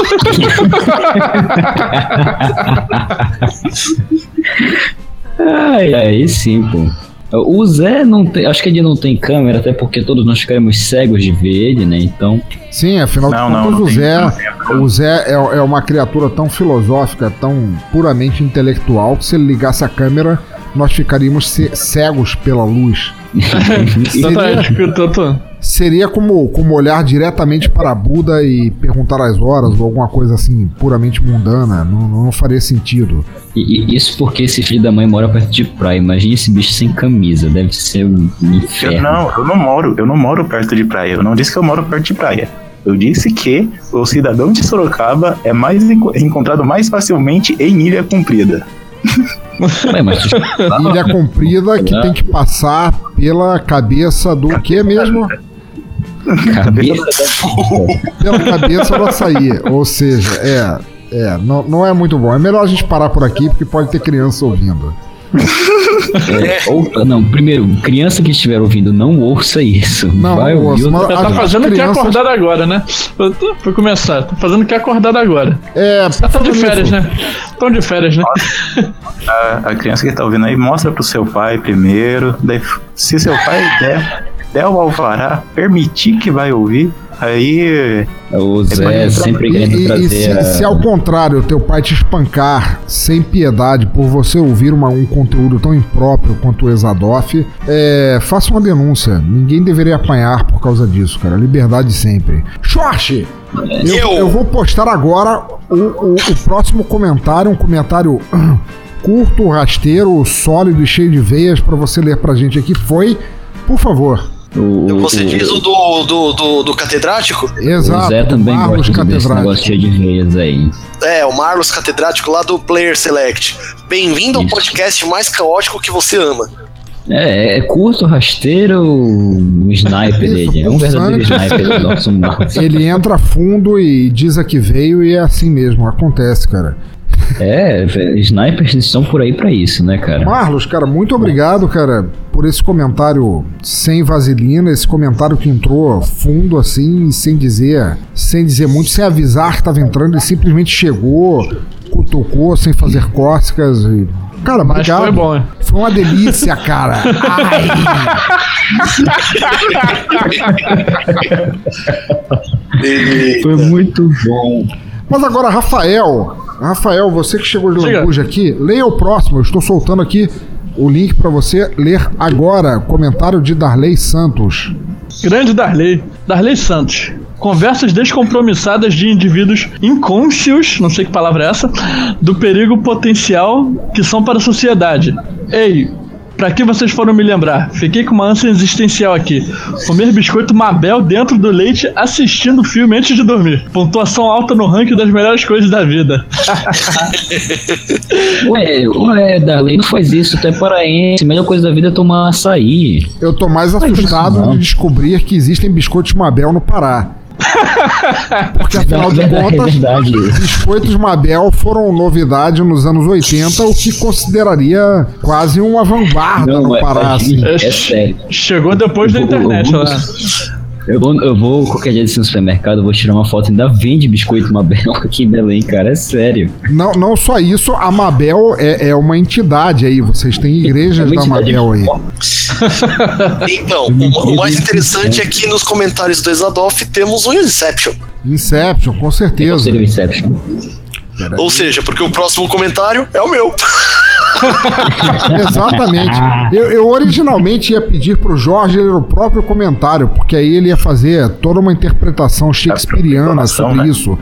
Ai, aí sim, pô. O Zé não tem. Acho que ele não tem câmera, até porque todos nós ficamos cegos de ver ele, né? Então. Sim, afinal Não, de não, contas, não o Zé, o Zé é, é uma criatura tão filosófica, tão puramente intelectual, que se ele ligasse a câmera, nós ficaríamos ce- cegos pela luz. Eu tô. Seria como, como olhar diretamente para Buda e perguntar as horas, ou alguma coisa assim, puramente mundana. Não, não faria sentido. E, e isso porque esse filho da mãe mora perto de praia. Imagina esse bicho sem camisa. Deve ser um Eu, inferno. não, eu não moro, eu não moro perto de praia. Eu não disse que eu moro perto de praia. Eu disse que o cidadão de Sorocaba é mais enco- encontrado mais facilmente em Ilha Comprida. Ué, mas. Ilha comprida que tem que passar pela cabeça do que mesmo? cabeça Pela cabeça do açaí. Ou seja, é. É, não, não é muito bom. É melhor a gente parar por aqui, porque pode ter criança ouvindo. É, ou- não, primeiro, criança que estiver ouvindo, não ouça isso. Não, Vai não ouvir ouça, outra mas- Tá fazendo o que é crianças- acordado agora, né? Eu tô- Pra começar, tá fazendo o que é acordado agora. É, Já tá de férias, né? Tão de férias, né? A, a criança que tá ouvindo aí, mostra pro seu pai primeiro. Daí, se seu pai der, der o alvará, permitir que vai ouvir, Aí. O Zé Zé sempre E, querendo e- e se, a- se ao contrário teu pai te espancar sem piedade por você ouvir uma- um conteúdo tão impróprio quanto o Exadoff, é, faça uma denúncia. Ninguém deveria apanhar por causa disso, cara. Liberdade sempre. Short! Eu, eu vou postar agora o, o- o próximo comentário, um comentário curto, rasteiro, sólido e cheio de veias pra você ler pra gente aqui. Foi, por favor. Você diz o do, do, do, do catedrático? Exato. o Zé também Marlos gosta desse negócio cheio de veias aí. É, o Marlos Catedrático lá do Player Select. Bem-vindo ao podcast mais caótico que você ama. É, é curto, rasteiro, o sniper dele. É um verdadeiro sniper do nosso Marcos. Ele entra fundo e diz a que veio e é assim mesmo, acontece, cara. É, snipers estão por aí pra isso, né, cara? Marlos, cara, muito obrigado, cara, por esse comentário sem vaselina, esse comentário que entrou fundo assim, sem dizer, sem dizer muito, sem avisar que tava entrando, ele simplesmente chegou, cutucou sem fazer cócegas e Cara, Mas obrigado. foi bom? Foi uma delícia, cara. Foi muito bom. Mas agora, Rafael, Rafael, você que chegou de lambuja aqui, leia o próximo. Eu estou soltando aqui o link para você ler agora. Comentário de Darley Santos. Grande Darley. Darley Santos. Conversas descompromissadas de indivíduos incônscios, não sei que palavra é essa, do perigo potencial que são para a sociedade. Ei, pra que vocês foram me lembrar? Fiquei com uma ânsia existencial aqui. Comer biscoito Mabel dentro do leite assistindo o filme antes de dormir. Pontuação alta no ranking das melhores coisas da vida. Ué, ué, Darley, não faz isso, tu é paraense. A melhor coisa da vida é tomar açaí. Eu tô mais assustado de descobrir que existem biscoitos Mabel no Pará. Porque afinal de É contas, é verdade. biscoitos Mabel foram novidade nos anos 80, o que consideraria quase uma vanguarda Não, no é- Pará. é- assim. é sério. Chegou depois da internet lá. Eu vou, eu vou qualquer dia desse no supermercado, eu vou tirar uma foto. Ainda vende biscoito Mabel aqui em Belém, cara. É sério. Não, não só isso, a Mabel é, é uma entidade aí. Vocês têm igrejas É da Mabel aí. Então, o, o mais interessante é que nos comentários do Exadoff temos um Inception. Inception, com certeza. Seria o Inception. Ou seja, porque o próximo comentário é o meu. Exatamente. Eu, eu originalmente ia pedir pro Jorge ler o próprio comentário, porque aí ele ia fazer toda uma interpretação shakespeariana sobre isso.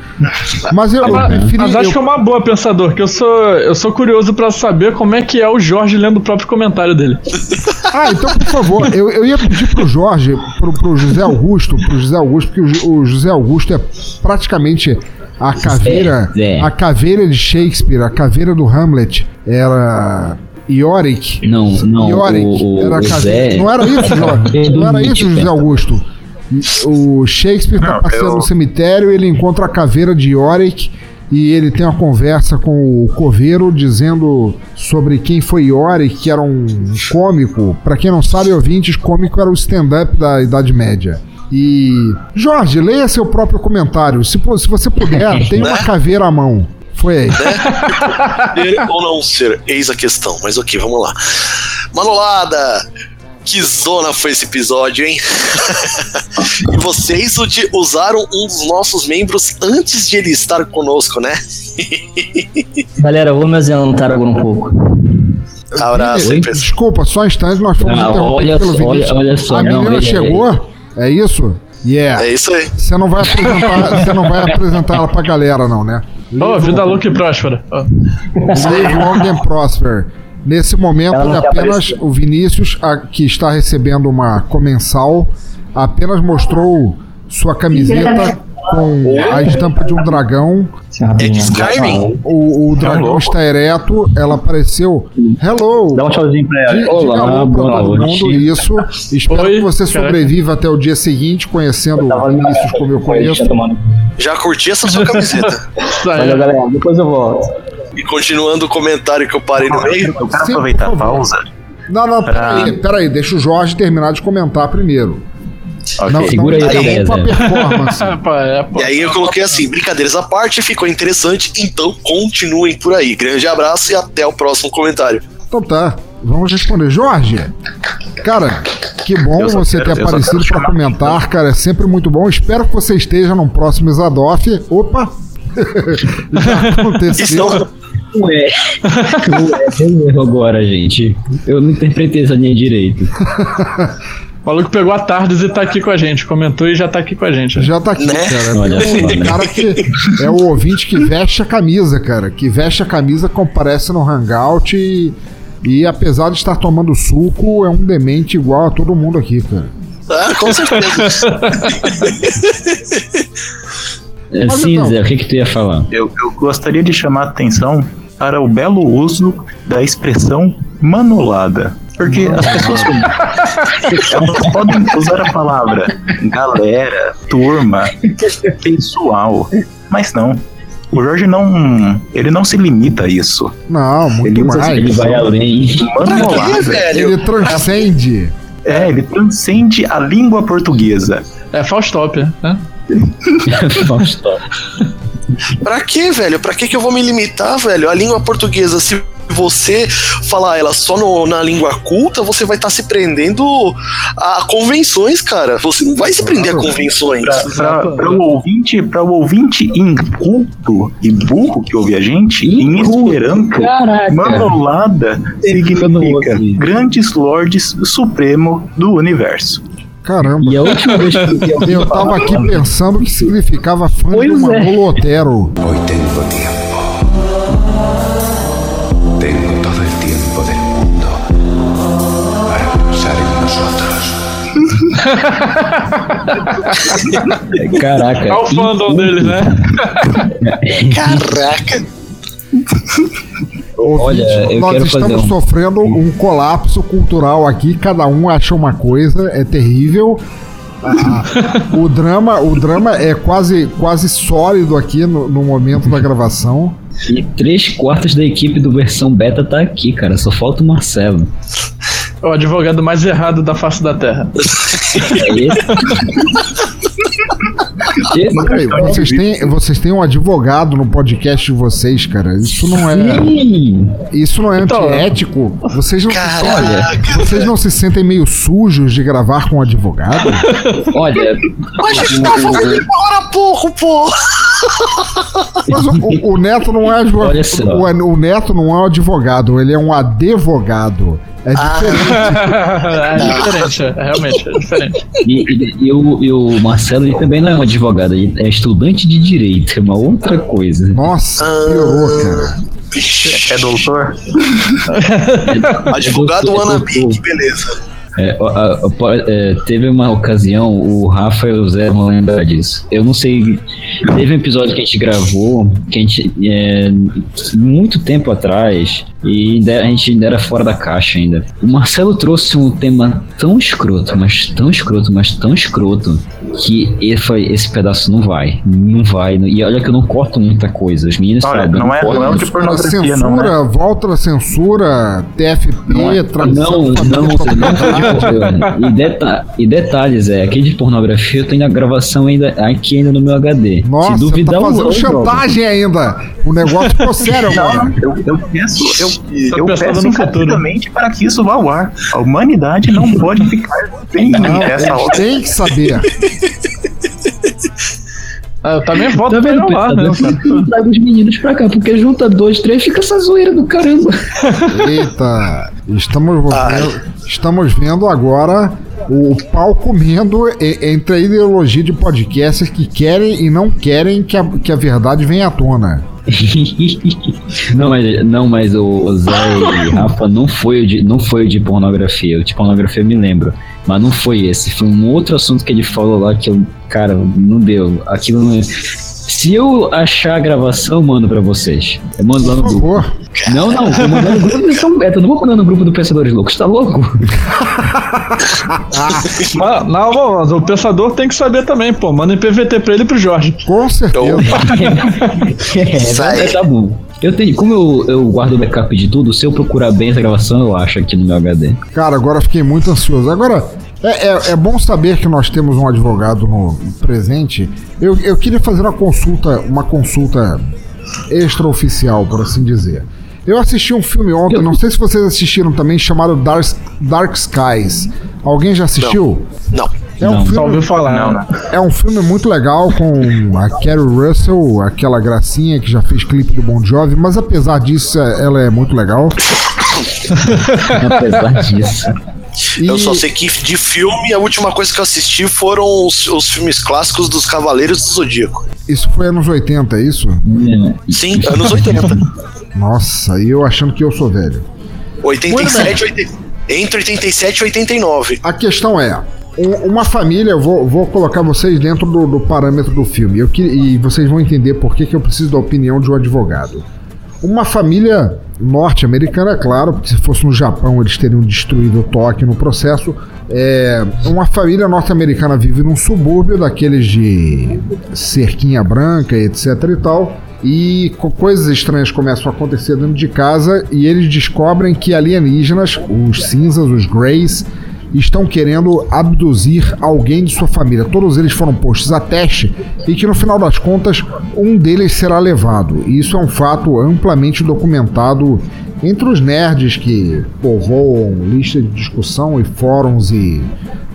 Mas eu, eu Mas, preferi. mas acho eu- que é uma boa, pensador, que eu sou, eu sou curioso pra saber como é que é o Jorge lendo o próprio comentário dele. Ah, então, por favor, eu, eu ia pedir pro Jorge, pro, pro José Augusto, pro José Augusto, porque o, o José Augusto é praticamente a caveira, a caveira de Shakespeare, a caveira do Hamlet era Yorick. Não, não. Yorick o, o, era a caveira. Zé... Não era isso, Jorge? Não era isso, José Augusto. O Shakespeare tá Não, passeando eu- no cemitério, ele encontra a caveira de Yorick e ele tem uma conversa com o coveiro dizendo sobre quem foi Yorick, que era um cômico. Pra quem não sabe, ouvintes, cômico era o stand-up da Idade Média. E. Jorge, leia seu próprio comentário. Se, se você puder, tem uma Né? caveira à mão. Foi aí. Ser ou não ser, eis a questão. Mas ok, vamos lá. Manolada! Que zona foi esse episódio, hein? e vocês usaram um dos nossos membros antes de ele estar conosco, né? Galera, vou me adiantar agora um pouco. Abraço. Desculpa, só um instante, nós fomos Ah, interrompidos olha pelo Vinícius. olha- olha só, a menina chegou? É isso? Yeah. É isso aí. Você não vai apresentar, você não vai apresentar ela pra galera, não, né? Ô, vida louca e próspera. Live long and prosper. Nesse momento, apenas aparecer. o Vinícius, a- que está recebendo uma comensal, apenas mostrou sua camiseta com a estampa de um dragão. É de Skyrim. O, o dragão está ereto, ela apareceu. Hello! Dá um tchauzinho pra ela. diga Olá, boa noite. mundo, isso. Espero Oi, que você cara. sobreviva até o dia seguinte, conhecendo o Vinícius como eu conheço. Já curti essa sua camiseta. Valeu, galera. Depois eu volto. e continuando o comentário que eu parei no meio. Eu quero aproveitar a pausa. Não, não, peraí, peraí, deixa o Jorge terminar de comentar primeiro. Ok. Não, Segura não aí a interrompa ideia, a Zé. performance. É, pô. E aí eu coloquei assim, brincadeiras à parte, ficou interessante, então continuem por aí. Grande abraço e até o próximo comentário. Então tá. Vamos responder. Jorge, cara, que bom Eu você quero- ter eu aparecido para comentar, cara. É sempre muito bom. Espero que você esteja no próximo Zadoff. Opa! Já aconteceu. Ué, ué, deu um erro agora, gente. Eu não interpretei essa linha direito. O maluco pegou a Tardes e tá aqui com a gente. Comentou e já tá aqui com a gente. Já tá aqui, cara. Olha né? cara que é o ouvinte que veste a camisa, cara. Que veste a camisa, comparece no hangout e, e apesar de estar tomando suco, é um demente igual a todo mundo aqui, cara. Ah, com certeza. É, Sim, então- Zé, o que, que tu ia falar? Eu, eu gostaria de chamar a atenção para o belo uso da expressão manolada. Porque as pessoas elas podem usar a palavra galera, turma, pessoal, mas não. O Jorge não. Ele não se limita a isso. Não, muito Ele mais. Ele vai além. Velho? Ele transcende. É, ele transcende a língua portuguesa. É Faustop, né? Fausto. Pra quê, velho? Pra que que eu vou me limitar, velho? A língua portuguesa, se você falar ela só no- na língua culta, você vai estar se prendendo a convenções, cara. Você não vai se prender a convenções. Para o ouvinte, para o ouvinte inculto e burro que ouve a gente, em Esperanto, caraca. manolada significa grandes lordes supremo do universo. Caramba. E a última vez que eu Eu tava aqui pensando que significava fã Pois do é. Manolo Otero. Hoy tengo Caraca. É o fandom deles, né? Caraca! Olha, eu Nós quero estamos fazer um- sofrendo um colapso cultural aqui, cada um acha uma coisa, é terrível. Ah, o drama, o drama é quase, quase sólido aqui no, no momento da gravação. E três quartos da equipe do versão beta tá aqui, cara. Só falta o Marcelo. O advogado mais errado da face da Terra. É Peraí, cara- vocês têm, vocês têm um advogado no podcast de vocês, cara. Isso não é, Sim. isso não é Então, antiético. Vocês não, se, Caraca! vocês não se sentem meio sujos de gravar com um advogado? Olha, Mas a gente tava falando agora há pouco, pô! Mas o, o- o Neto não é advogado. O, o Neto não é um advogado, ele é um advogado. É diferente. é diferente, é, realmente, é diferente. e, e- e o, e o Marcelo ele também não é um advogado, ele é estudante de direito, é uma outra coisa. Nossa, piorou, cara. É doutor? Advogado É doutor, é doutor. que beleza. É, a- a- é, teve uma ocasião, o Rafa e o Zé vão lembrar disso. Eu não sei. Teve um episódio que a gente gravou, que a gente. é, muito tempo atrás, e a gente ainda era fora da caixa ainda. O Marcelo trouxe um tema tão escroto, mas tão escroto, mas tão escroto, que ele foi, esse pedaço não vai. Não vai. E olha que eu não corto muita coisa. Os meninos Olha, sabem. não é- corto não é o de pornografia, censura, não, né? volta a censura, TFP, Não, é- tradução. não, não, família, não, e, deta e detalhes, é, aqui de pornografia eu tenho a gravação ainda aqui ainda no meu HD. Nossa, Se duvidar, tá fazendo eu chantagem ainda. O negócio ficou sério agora. Não, eu, eu peço, eu, Tá eu pensando peço no futuro. encarecidamente para que isso vá ao ar. A humanidade não pode ficar sem Não, essa hora. têm que saber. Ah, eu também voto Tá pra vendo, ar, né, trago os meninos pra cá, porque junta dois, três, fica essa zoeira do caramba. Eita, estamos vendo, estamos vendo agora o pau comendo entre a ideologia de podcasters que querem e não querem que a, que a verdade venha à tona. não, mas, não, mas o, Zé e Rafa não foi, o de, não foi o de pornografia. O de pornografia eu me lembro. Mas não foi esse. Foi um outro assunto que ele falou lá que eu, cara, não deu. Aquilo não. Se eu achar a gravação, mando pra vocês. Eu mando lá no Por grupo. favor. Não, não, vou mandar no grupo do São Beto. Eu não vou mandar no grupo do Pensadores Loucos, tá louco? Mas, não, mas o pensador tem que saber também, pô. Manda em PVT pra ele e pro Jorge. Com certeza. é, é, tá bom. Eu tenho, como eu, eu guardo o backup de tudo, se eu procurar bem essa gravação, eu acho aqui no meu HD. Cara, agora fiquei muito ansioso. Agora, é, é, é bom saber que nós temos um advogado no presente. Eu, eu queria fazer uma consulta, uma consulta extraoficial, por assim dizer. Eu assisti um filme ontem, não sei se vocês assistiram também, chamado Dark, Dark Skies. Alguém já assistiu? Não. É um Não, filme, só ouviu falar. Não, É um filme muito legal com a Carrie Russell, aquela gracinha que já fez clipe do Bon Jovi, mas apesar disso, é- ela é muito legal. Apesar disso. Eu só sei que de filme a última coisa que eu assisti foram os, os filmes clássicos dos Cavaleiros do Zodíaco. Isso foi anos 80, é isso? Sim, anos 80. Nossa, e eu achando que eu sou velho. 87, 80, entre 87 e 89. A questão é, um- uma família, eu vou, vou colocar vocês dentro do, do parâmetro do filme, eu que, e vocês vão entender por que, que eu preciso da opinião de um advogado. Uma família norte-americana, claro, porque se fosse no Japão eles teriam destruído Tóquio no processo. É, uma família norte-americana vive num subúrbio daqueles de cerquinha branca, etc e tal. E co- coisas estranhas começam a acontecer dentro de casa e eles descobrem que alienígenas, os cinzas, os greys, estão querendo abduzir alguém de sua família. Todos eles foram postos a teste e que no final das contas um deles será levado. E isso é um fato amplamente documentado entre os nerds que povoam lista de discussão e fóruns e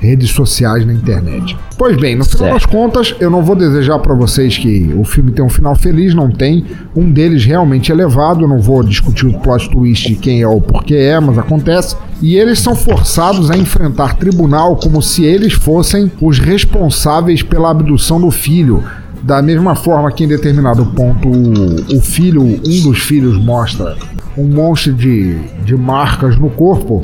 redes sociais na internet. Pois bem, no final das contas, eu não vou desejar para vocês que o filme tenha um final feliz, não tem. Um deles realmente é levado, eu não vou discutir o plot twist de quem é ou porquê é, mas acontece. E eles são forçados a enfrentar tribunal como se eles fossem os responsáveis pela abdução do filho. Da mesma forma que em determinado ponto o filho, um dos filhos mostra um monte de, de marcas no corpo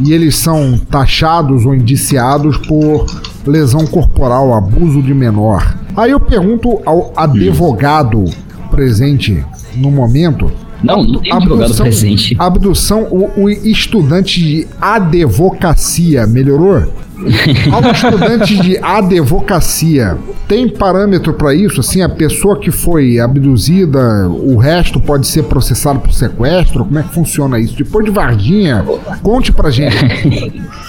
e eles são taxados ou indiciados por lesão corporal, abuso de menor. Aí eu pergunto ao advogado presente no momento. Não, não tem advogado presente. Abdução, o, o estudante de advocacia melhorou? Ao estudante de advocacia, tem parâmetro para isso? Assim, a pessoa que foi abduzida, o resto pode ser processado por sequestro? Como é que funciona isso? Depois de Varginha, conte pra gente.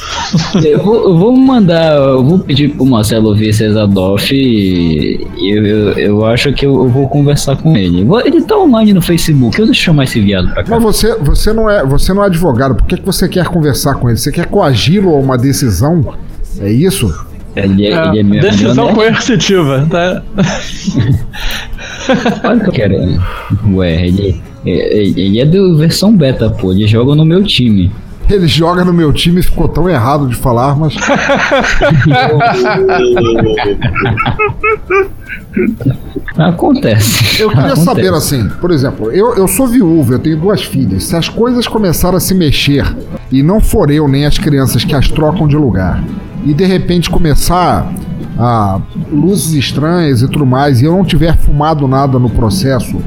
Eu vou, eu vou mandar, eu vou pedir pro Marcelo ver César Doff e eu, eu, eu acho que eu, eu vou conversar com ele. Ele tá online no Facebook, eu deixo eu chamar esse viado pra cá. Mas você, você, não é, você não é advogado, por que, que você quer conversar com ele? Você quer coagi-lo a uma decisão? É isso? Ele é, ele é meu Decisão meu nerd. coercitiva, tá? Olha o que eu quero. Ué, ele, ele ele é do versão beta, pô. Ele joga no meu time. Ele joga no meu time e ficou tão errado de falar, mas. Acontece. Eu queria Acontece. saber assim, por exemplo, eu, eu sou viúva, eu tenho duas filhas. Se as coisas começarem a se mexer e não for eu nem as crianças que as trocam de lugar, e de repente começar a luzes estranhas e tudo mais, e eu não tiver fumado nada no processo,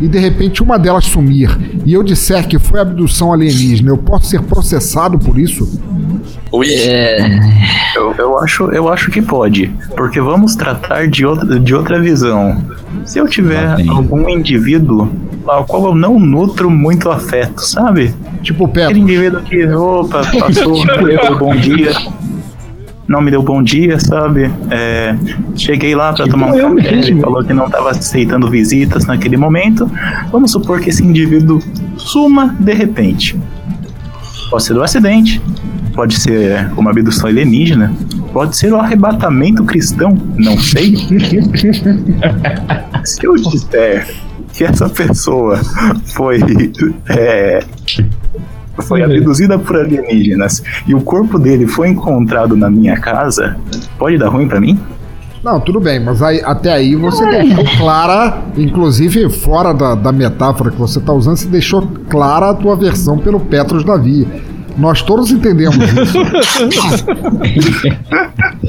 e de repente uma delas sumir, e eu disser que foi abdução alienígena, eu posso ser processado por isso? É, Eu, eu acho, eu acho que pode, porque vamos tratar de outra, de outra visão. Se eu tiver algum indivíduo ao qual eu não nutro muito afeto, sabe? Tipo Pedro. Aquele indivíduo que, opa, passou, deu bom dia. Não me deu bom dia, sabe? É, cheguei lá pra tomar um café, ele falou que não estava aceitando visitas naquele momento. Vamos supor que esse indivíduo suma de repente. Pode ser do acidente, pode ser uma abdução alienígena, pode ser o arrebatamento cristão, não sei. Se eu disser que essa pessoa foi é, foi abduzida por alienígenas e o corpo dele foi encontrado na minha casa, pode dar ruim pra mim? Não, tudo bem, mas aí, até aí você deixou clara, inclusive fora da, da metáfora que você está usando, você deixou clara a tua versão pelo Petros Davi. Nós todos entendemos isso.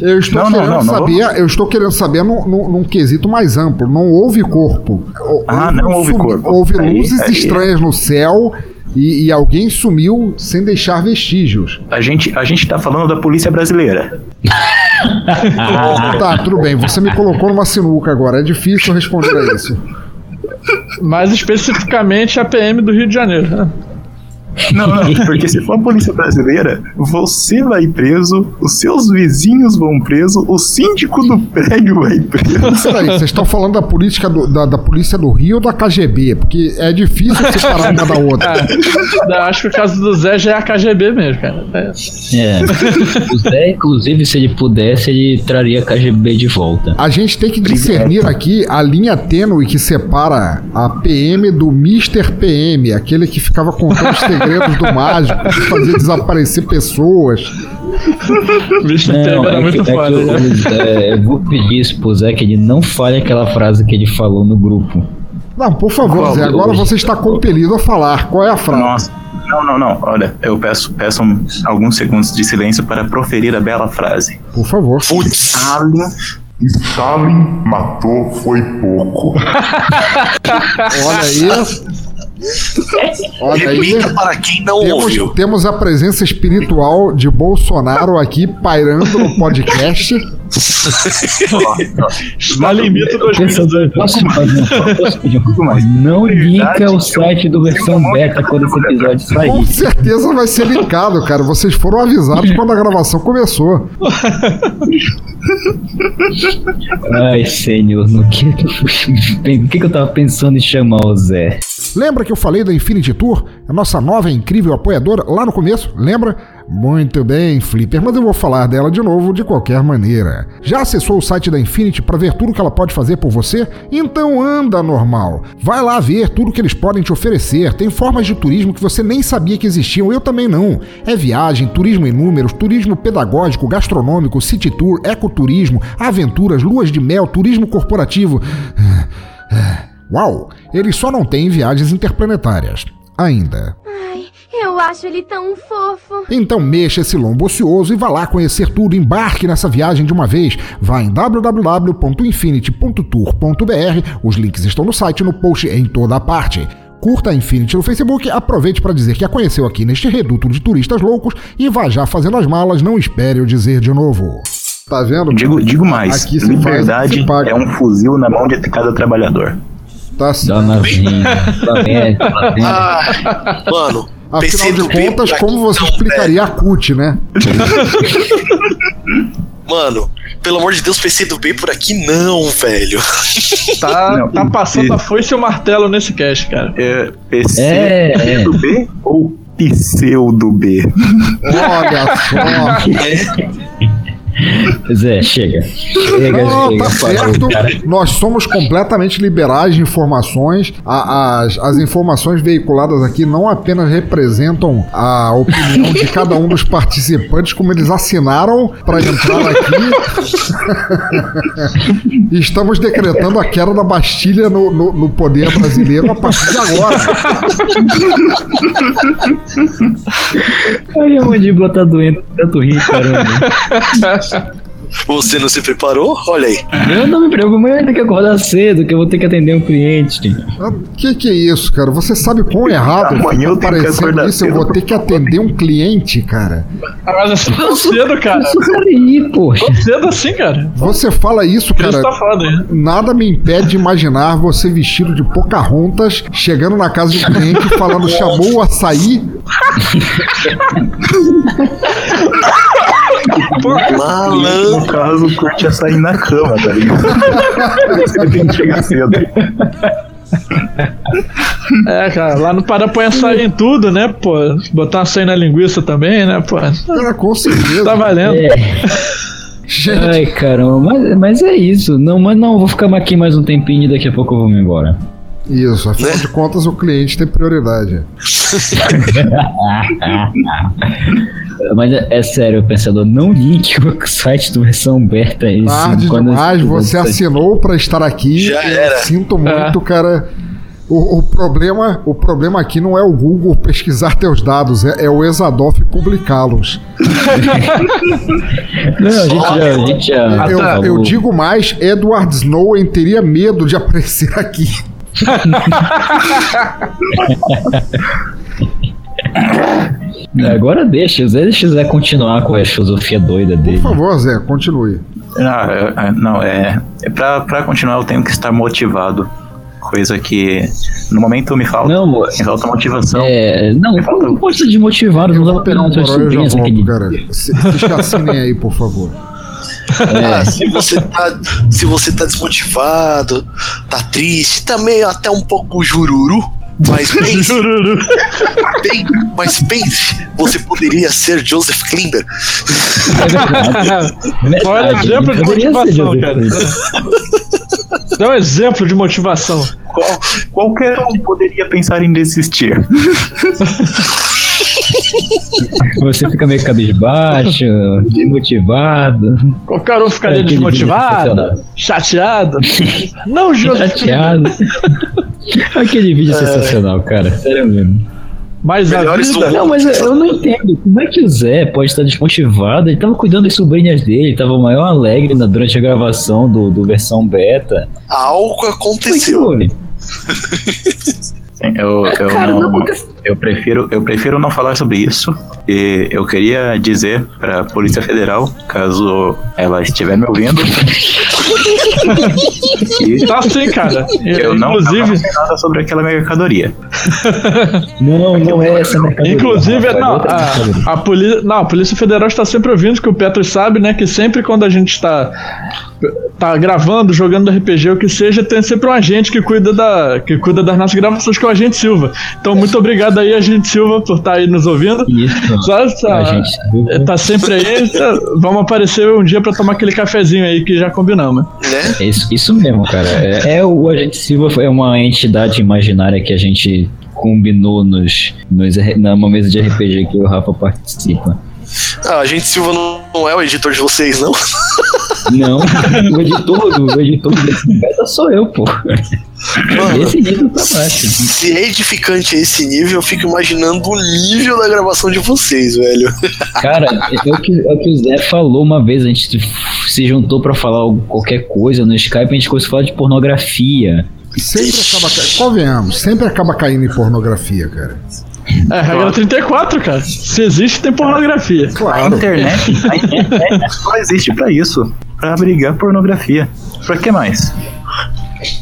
Eu estou Não, querendo não, não saber, eu estou querendo saber num, num- num quesito mais amplo. Não houve corpo. Ah, não houve corpo. Houve luzes aí- estranhas no céu e, e alguém sumiu sem deixar vestígios. A gente, a gente tá falando da polícia brasileira. Tá, tudo bem. Você me colocou numa sinuca agora. É difícil responder a isso. Mais especificamente a PM do Rio de Janeiro. né? Não, não, porque se for a polícia brasileira, você vai preso, os seus vizinhos vão preso, o síndico do prédio vai preso. Peraí, vocês estão falando da política do- da, da polícia do Rio ou da KGB? Porque é difícil separar uma da outra. Ah, eu acho que o caso do Zé já é a KGB mesmo, cara. É. É. O Zé, inclusive, se ele pudesse, ele traria a KGB de volta. A gente tem que discernir aqui a linha tênue que separa a PM do Mr. PM, aquele que ficava contando os segredos do mágico, que fazia desaparecer pessoas. Bicho, Não, era é muito que, é foda. que né? eu, é, eu vou pedir isso pro Zé que ele não fale aquela frase que ele falou no grupo. Não, por favor, Qual Zé, agora hoje? você está compelido a falar. Qual é a frase? Nossa. Não, não, não. Olha, eu peço, peço um- alguns segundos de silêncio para proferir a bela frase. Por favor. Stalin. Stalin matou foi pouco. Olha aí. Olha aí. Repita para quem não ouviu. Temos, temos a presença espiritual de Bolsonaro aqui pairando no podcast. Está limite dos Pensador, posso um- Não linka o site do versão beta quando esse episódio sair. Com certeza vai ser linkado, cara. Vocês foram avisados quando a gravação começou. Ai, senhor, no que, que que, eu tava pensando em chamar o Zé? Lembra que eu falei da Infinity Tour? A nossa nova incrível apoiadora lá no começo? Lembra? Muito bem, Flipper, mas eu vou falar dela de novo de qualquer maneira. Já acessou o site da Infinity para ver tudo que ela pode fazer por você? Então anda normal. Vai lá ver tudo que eles podem te oferecer. Tem formas de turismo que você nem sabia que existiam, eu também não. É viagem, turismo em números, turismo pedagógico, gastronômico, city tour, ecoturismo, aventuras, luas de mel, turismo corporativo. Uau! Eles só não têm viagens interplanetárias. Ainda. Ai, eu acho ele tão fofo. Então mexa esse lombo ocioso e vá lá conhecer tudo. Embarque nessa viagem de uma vez. Vá em www.infinity.tour.br. Os links estão no site, no post, em toda a parte. Curta a Infinity no Facebook, aproveite para dizer que a conheceu aqui neste reduto de turistas loucos e vá já fazendo as malas, não espere eu dizer de novo. Tá vendo? Digo, digo mais, Aqui liberdade é um fuzil na mão de cada trabalhador. Tá Dona Vinha, tá vendo, tá vendo? Ah, mano, Afinal de contas, como aqui você não, explicaria a CUT, né? Mano, pelo amor de Deus, PC do B por aqui não, velho. Tá, Não, tá passando a foice e o martelo nesse cast, cara. É, PC É, é. do B ou pseudo B? Olha só. Zé, chega. Chega, Não, chega. tá certo. cara. Nós somos completamente liberais de informações. A- as, as informações veiculadas aqui não apenas representam a opinião de cada um dos participantes, como eles assinaram para entrar aqui. Estamos decretando a queda da Bastilha no, no- no poder brasileiro a partir de agora. Ai, a mandíbula tá doendo, tanto rir, caramba. Você não se preparou? Olha aí. Eu não me preocupo, mas eu ainda que acordar cedo, que eu vou ter que atender um cliente. Ah, Que que é isso, cara? Você sabe quão errado Amanhã eu tá tenho que parecendo acordar isso? Eu vou cedo. ter que atender um cliente, cara. Mas é tão cedo, cara. Pô. Tão cedo assim, cara. Você fala isso, isso cara. tá foda, hein? Nada me impede de imaginar você vestido de Pocahontas, chegando na casa de um cliente falando chamou o açaí. Malandro. No caso, curte a sair na cama, tá ligado? Você tem que chegar cedo. É, cara, lá no Pará põe açaí em tudo, né, pô? Botar açaí na linguiça também, né, pô? Cara, com certeza. Tá valendo. É. Gente, Ai, caramba, mas, mas é isso. Não, mas não, vou ficar aqui mais um tempinho e daqui a pouco eu vou me embora. Isso, afinal Né? de contas o cliente tem prioridade. Mas é, é sério, pensador, não link o site do versão beta aí. Tarde demais, esse você assinou pra estar aqui. Já Eu era. Sinto muito, cara. O, o problema, o problema aqui não é o Google pesquisar teus dados, é, é o Exadoff publicá-los. Não, a gente já. A gente já Eu, falou. eu digo mais, Edward Snowden teria medo de aparecer aqui. Agora deixa, o Zé deixa o Zé continuar com a filosofia doida dele. Por favor, Zé, continue. Não, é, é- não, é, é pra, pra continuar eu tenho que estar motivado. Coisa que no momento me falta. Não, me falta motivação. É, não, não pode ser desmotivado, não dá pra pegar um eu já sobrinhas volto, aquele. cara. Se- assinem aí, por favor. Ah, se você tá, se você tá desmotivado, tá triste, também até um pouco jururu, mas pense, bem, mas pense, você poderia ser Joseph Klimber. Olha, Verdade, exemplo de motivação, cara. Dá um exemplo de motivação. Qual- qualquer um poderia pensar em desistir. Você fica meio cabisbaixo, desmotivado. Qualquer um ficaria vídeo desmotivado, chateado. Não, Joseph. Chateado. Aquele vídeo é sensacional, cara. Sério mesmo. Mas a Melhores vida. do Não, mas eu- não entendo. Como é que o Zé pode estar desmotivado? Ele tava cuidando das sobrinhas dele, tava maior alegre na- durante a gravação do, do versão beta. Algo é aconteceu. foi? Sim, Eu, eu, Cara, não não, eu, prefiro, eu prefiro não falar sobre isso. E eu queria dizer para a Polícia Federal, caso ela estiver me ouvindo, Tá sim, cara. eu Inclusive, não nada sobre aquela mercadoria. Não, não é essa mercadoria. Inclusive, é não, a, a, polícia, não, a Polícia Federal está sempre ouvindo, que o Petros sabe, né? Que sempre quando a gente está tá gravando, jogando RPG, o que seja, tem sempre um agente que cuida, da, que cuida das nossas gravações, que é o agente Silva. Então, muito obrigado aí, agente Silva, por estar aí nos ouvindo. Isso. Só, só- A gente tá sempre aí. tá- Vamos aparecer um dia pra tomar aquele cafezinho aí que já combinamos. Né? É isso, isso mesmo, cara. É, é o Agente Silva é uma entidade imaginária que a gente combinou nos, nos numa mesa de RPG que o Rafa participa. Ah, a gente Silva não, é o editor de vocês, não? Não, o editor do o editor desse beta sou eu, pô. Mano, Esse nível tá baixo. se é edificante esse nível, eu fico imaginando o nível da gravação de vocês, velho. Cara, é o, que, é o que o Zé falou uma vez, a gente se juntou pra falar qualquer coisa no Skype, a gente começou a falar de pornografia. Sempre acaba caindo. Convenhamos, sempre acaba caindo em pornografia, cara. É, regra 34, cara. Se existe, tem pornografia. A Claro. internet, a internet só existe para isso, para abrigar pornografia. Pra que mais?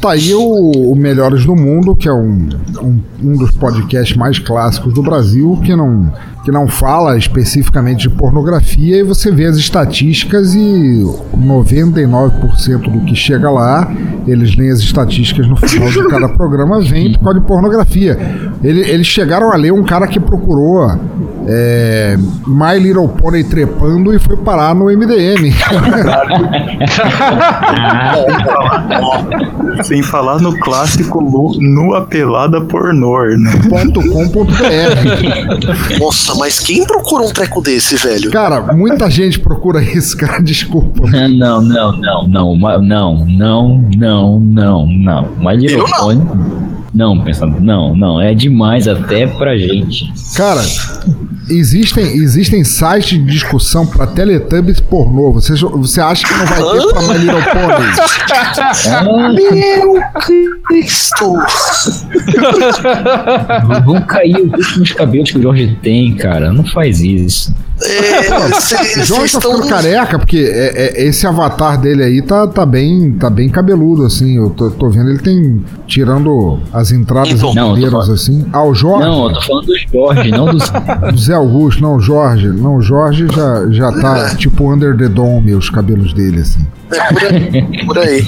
Tá aí o, o Melhores do Mundo, que é um, um, um dos podcasts mais clássicos do Brasil, que não, que não fala especificamente de pornografia, e você vê as estatísticas e 99% do que chega lá, eles leem as estatísticas no final de cada programa, vem por causa de pornografia. Ele- eles chegaram a ler um cara que procurou é, My Little Pony trepando e foi parar no MDM. Sem falar no clássico nu, nua pelada pornô, né? .com.br. Nossa, mas quem procura um treco desse, velho? Cara, muita gente procura isso, cara. Desculpa. Não, não, não, não, não, não, não, não, não. My Little Eu não. Pony. Não, pensando, não, não, é demais até pra gente. Cara, existem, existem sites de discussão pra Teletubbies pornô. Você, você acha que não vai ter pra My Little Pony? Meu Cristo! Vão cair os últimos cabelos que o Jorge tem, cara. Não faz isso. É, O vocês Jorge tá estão. ficando careca, porque é- é- esse avatar dele aí tá, tá, bem, tá bem cabeludo, assim. Eu tô, tô vendo ele tem. Tirando as entradas Então. Não, inteiras, falando- assim. Ah, o Jorge. Não, eu tô falando do Jorge, não. Do Zé Augusto, não, Jorge. Não, o Jorge já, já tá tipo under the dome, os cabelos dele, assim. É, por aí. Por aí.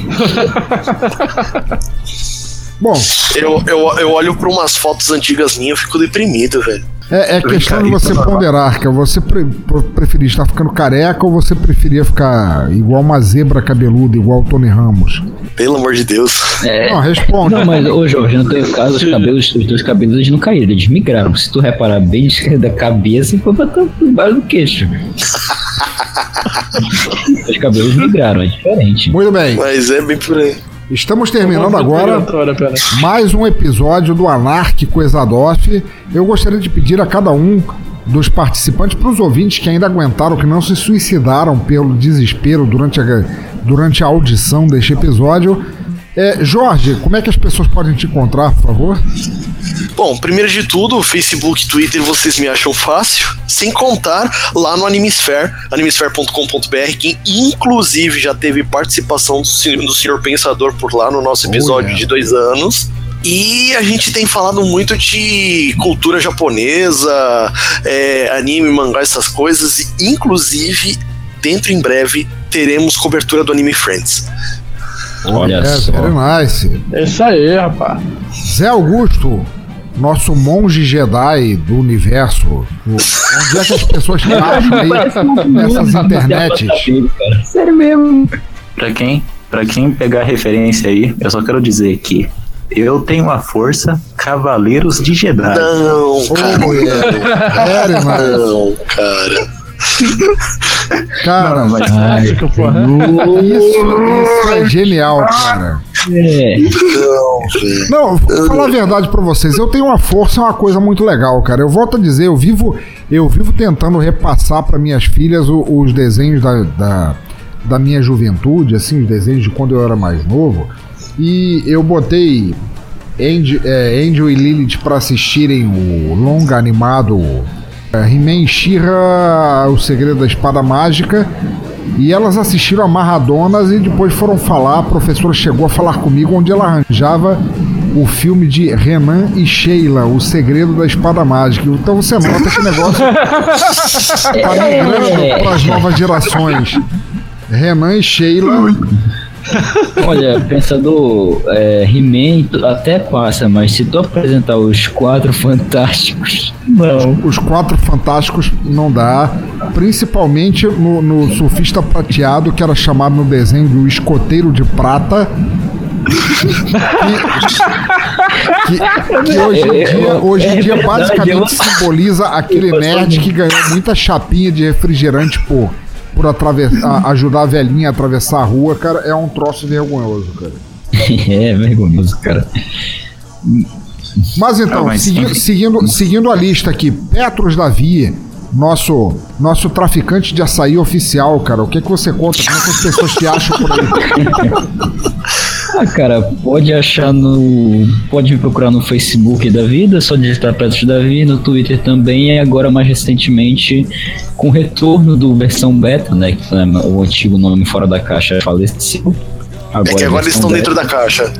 Bom, Eu, eu, eu olho pra umas fotos antigas minhas e fico deprimido, velho. É, é questão de você ponderar, que você pre pre- preferir estar ficando careca ou você preferia ficar igual uma zebra cabeluda, igual o Tony Ramos? Pelo amor de Deus. É. Não, responda. Não, mas, ô Jorge, no teu caso, os cabelos, os teus cabelos eles não caíram, eles migraram. Se tu reparar bem da cabeça e foi pra tu- embaixo do queixo. os cabelos migraram, é diferente. Muito bem, Mas é bem por aí. Estamos terminando agora mais um episódio do Anárquico Exadoff. Eu gostaria de pedir a cada um dos participantes, para os ouvintes que ainda aguentaram, que não se suicidaram pelo desespero durante a, durante a audição deste episódio. É, Jorge, como é que as pessoas podem te encontrar, por favor? Bom, primeiro de tudo, Facebook, Twitter, vocês me acham fácil, sem contar lá no Animesphere, animesphere.com.br, que inclusive já teve participação do, senhor- do Senhor Pensador por lá no nosso episódio de dois anos. E a gente tem falado muito de cultura japonesa, é, anime, mangá, essas coisas, e inclusive, dentro em breve, teremos cobertura do Anime Friends. Olha é, Very nice. É isso aí, rapaz. Zé Augusto, nosso monge Jedi do universo. o- Onde é que as pessoas te acham aí nessas internets? Sério mesmo. Pra quem, pra quem pegar referência aí, eu só quero dizer que eu tenho a força Cavaleiros de Jedi. Não, cara. Mano? Não, cara. Cara, Não, mas- Ai, Que porra. isso, isso é genial, cara. É. Não, vou falar a verdade pra vocês. Eu tenho uma força, é uma coisa muito legal, cara. Eu volto a dizer, eu vivo, eu vivo tentando repassar pra minhas filhas o- os desenhos da, da, da minha juventude, assim, os desenhos de quando eu era mais novo. E eu botei Angel, é, Angel e Lilith pra assistirem o longa animado He-Man e She-Ra, O Segredo da Espada Mágica. E elas assistiram amarradonas e depois foram falar. A professora chegou a falar comigo onde ela arranjava o filme de Renan e Sheila, O Segredo da Espada Mágica. Então você nota que o negócio tá migrando para as novas gerações. Renan e Sheila. Olha, pensador, é, He-Man até passa, mas se tu apresentar os quatro fantásticos, não. Os quatro fantásticos não dá. Principalmente no, no surfista prateado, que era chamado no desenho do escoteiro de prata. Que, que- que hoje em dia, hoje em É dia basicamente simboliza aquele nerd que ganhou muita chapinha de refrigerante por, por atravessar, ajudar a velhinha a atravessar a rua, cara, é um troço vergonhoso, cara. é vergonhoso, cara. Mas então, Ah, mas- segui- seguindo, seguindo a lista aqui, Petros Davi, nosso, nosso traficante de açaí oficial, cara, o que, que você conta? Como é que as pessoas te acham por aí? Ah, cara, pode achar no. Pode me procurar no Facebook da vida, só digitar Petros Davi, no Twitter também, e agora mais recentemente, com o retorno do versão beta, né? Que o antigo nome fora da caixa faleceu. É que agora eles estão versão dentro beta. da caixa.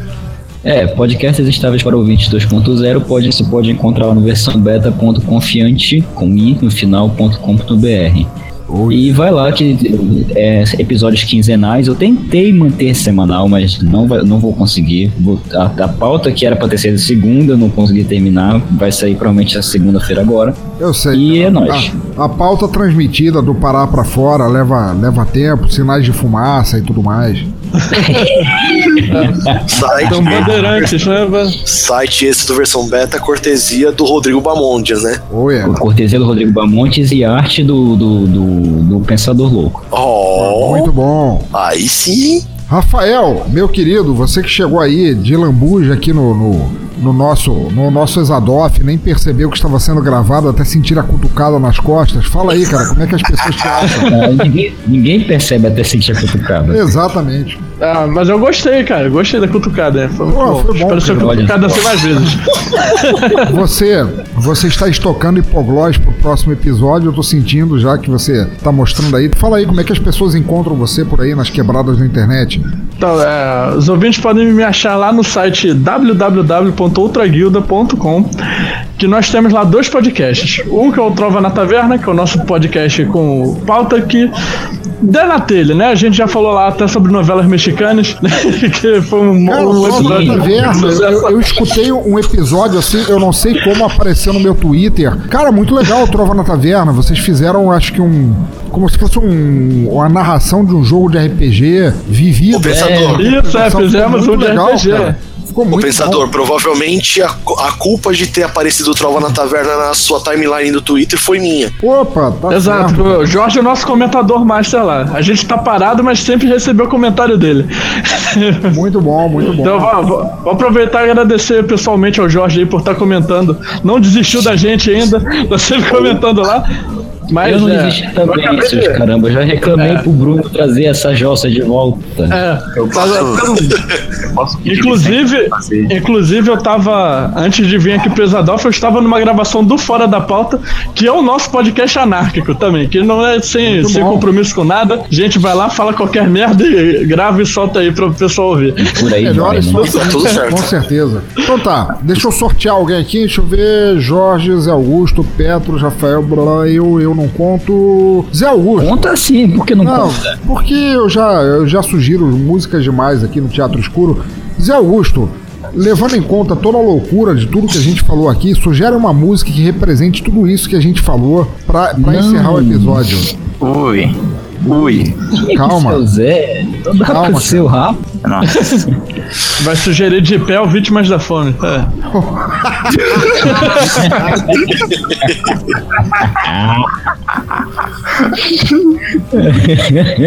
É, podcasts estáveis para ouvintes 2.0 pode, você pode encontrar lá no versão beta.confiante com i no final.com.br. E vai lá que é, episódios quinzenais. Eu tentei manter semanal, mas não, vai- não vou conseguir. A, a pauta que era para ter sido segunda, eu não consegui terminar. Vai sair provavelmente a segunda-feira agora. Eu sei. E é nóis. A, a pauta transmitida do Pará pra fora leva, leva tempo, sinais de fumaça e tudo mais. Site, Então, bandeirantes, né? velho? site esse do versão beta, cortesia do Rodrigo Bamondias, né? Ou é. Cortesia do Rodrigo Bamontes e arte do, do, do, do Pensador Louco. Oh, Muito bom. aí sim. Rafael, meu querido, você que chegou aí de lambuja aqui no, no, no nosso no nosso Exadoff, nem percebeu que estava sendo gravado, até sentir a cutucada nas costas. Fala aí, cara, como é que as pessoas te acham? Ah, ninguém, ninguém percebe até sentir a cutucada. Exatamente. Ah, mas eu gostei, cara. eu Gostei da cutucada. né? Foi, Pô, bom. foi bom, Espero ser cutucada assim mais vezes. Você, você está estocando hipoglós pro próximo episódio, eu tô sentindo já que você tá mostrando aí. Fala aí como é que as pessoas encontram você por aí nas quebradas da internet. Então, é, os ouvintes podem me achar lá no site www.outraguilda.com que nós temos lá dois podcasts. Um que é o Trova na Taverna, que é o nosso podcast com pauta que dá na telha, né? A gente já falou lá até sobre novelas mexicanas, né? que foi um, Cara, um só episódio- na taverna, eu, eu- escutei um episódio assim, eu não sei como apareceu no meu Twitter. Cara, muito legal o Trova na Taverna. Vocês fizeram, acho que um. Como se fosse um, uma narração de um jogo de RPG vivido. O Pensador. Isso, é, fizemos um de legal, RPG. cara. Ficou O muito Pensador, bom. provavelmente a, a culpa de ter aparecido Trova na Taverna na sua timeline do Twitter foi minha. Opa, tá Exato, certo. o Jorge é o nosso comentador master lá. A gente tá parado, mas sempre recebeu o comentário dele. Muito bom, muito bom. Então vou, vou- vou aproveitar e agradecer pessoalmente ao Jorge aí por estar comentando. Não desistiu da gente ainda, tá sempre comentando lá. Mas eu não é, desisti também, seus de- caramba. Eu já reclamei É. pro Bruno trazer essa jossa de volta. É, Eu tá- faço- pelo, posso pedir Inclusive, inclusive, eu tava. Antes de vir aqui pro eu estava numa gravação do Fora da Pauta, que é o nosso podcast anárquico também, que não é sem, sem compromisso com nada. A gente vai lá, fala qualquer merda e grava e solta aí pro pessoal ouvir. Por aí vai, Melhores né? Tudo certo. Com certeza. Então tá, deixa eu sortear alguém aqui. Deixa eu ver. Jorge, Zé Augusto, Petro, Rafael, blá, eu, eu não conto. Zé Augusto. Conta sim, por que não, Não, conta? porque eu já, eu já sugiro músicas demais aqui no Teatro Escuro. Zé Augusto, levando em conta toda a loucura de tudo que a gente falou aqui, sugere uma música que represente tudo isso que a gente falou Não. encerrar o episódio. Ui. Ui. Calma. Seu Zé, dá Calma, seu rabo. Nossa. Vai sugerir de pé o Vítimas da Fome. É.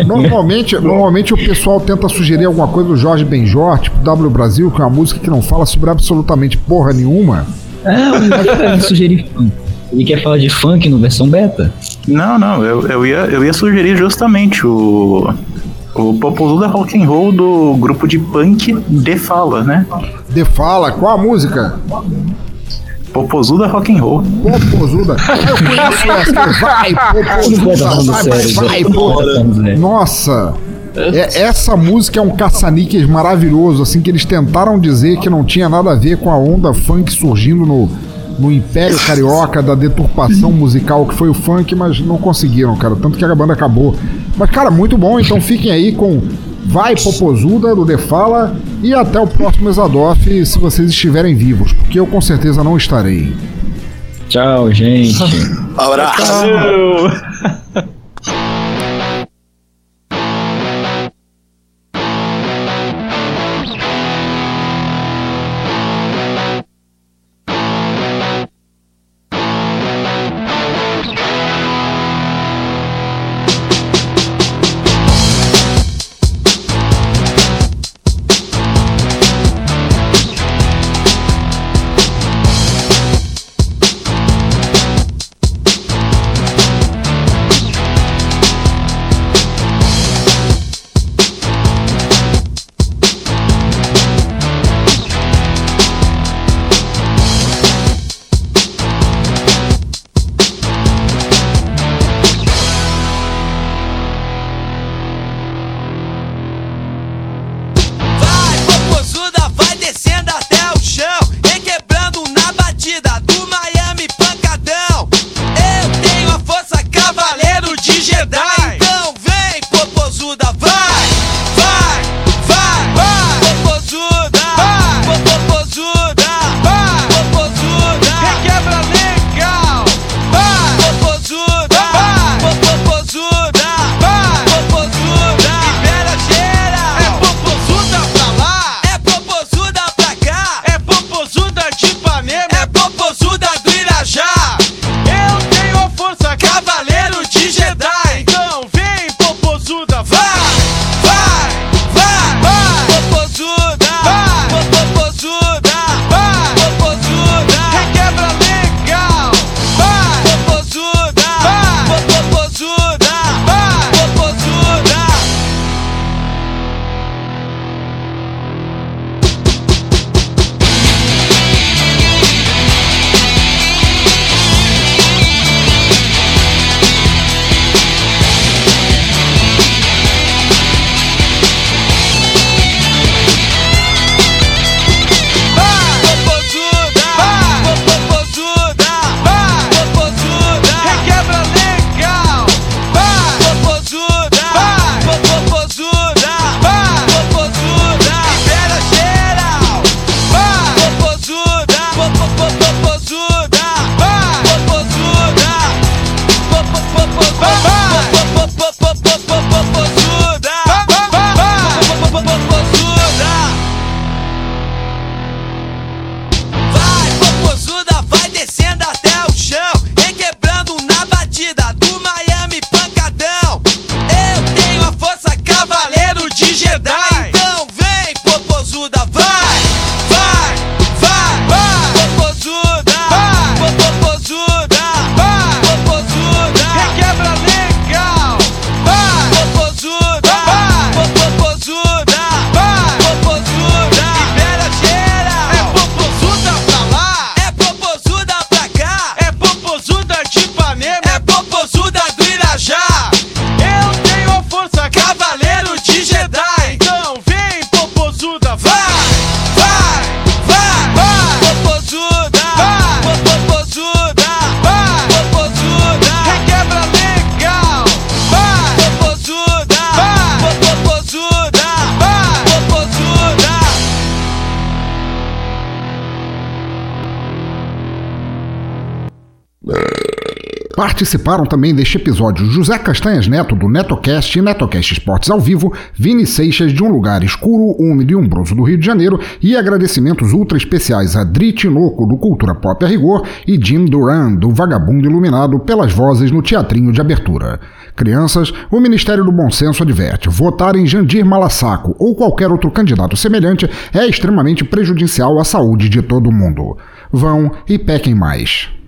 Normalmente, normalmente o pessoal tenta sugerir alguma coisa do Jorge Benjor, tipo W Brasil, que é uma música que não fala sobre absolutamente porra nenhuma. Ah, o sugerir funk. Ele quer falar de funk no versão beta? Não, não, eu, eu, ia, eu ia sugerir justamente o. O Popozuda Rock and Roll do grupo de punk De Fala, né? De fala, qual a música? Popozuda Rock and Roll. Popozuda. Eu conheço essa. Vai, Popozuda. Vai, vai. Nossa. É- essa música é um caça-níqueis maravilhoso, assim, que eles tentaram dizer que não tinha nada a ver com a onda funk surgindo no, no Império Carioca, da deturpação musical que foi o funk, mas não conseguiram, cara. Tanto que a banda acabou. Mas, cara, muito bom, então fiquem aí com Vai Popozuda, do Defala, e até o próximo Exadoff, se vocês estiverem vivos, porque eu com certeza não estarei. Tchau, gente. Abraço. Participaram também deste episódio José Castanhas Neto, do Netocast e Netocast Esportes ao vivo, Vini Seixas, de um lugar escuro, úmido e umbroso do Rio de Janeiro, e agradecimentos ultra especiais a Dri Tinoco, do Cultura Pop a Rigor, e Jim Duran, do Vagabundo Iluminado, pelas vozes no teatrinho de abertura. Crianças, o Ministério do Bom Senso adverte: votar em Jandir Malassaco ou qualquer outro candidato semelhante é extremamente prejudicial à saúde de todo mundo. Vão e pequem mais.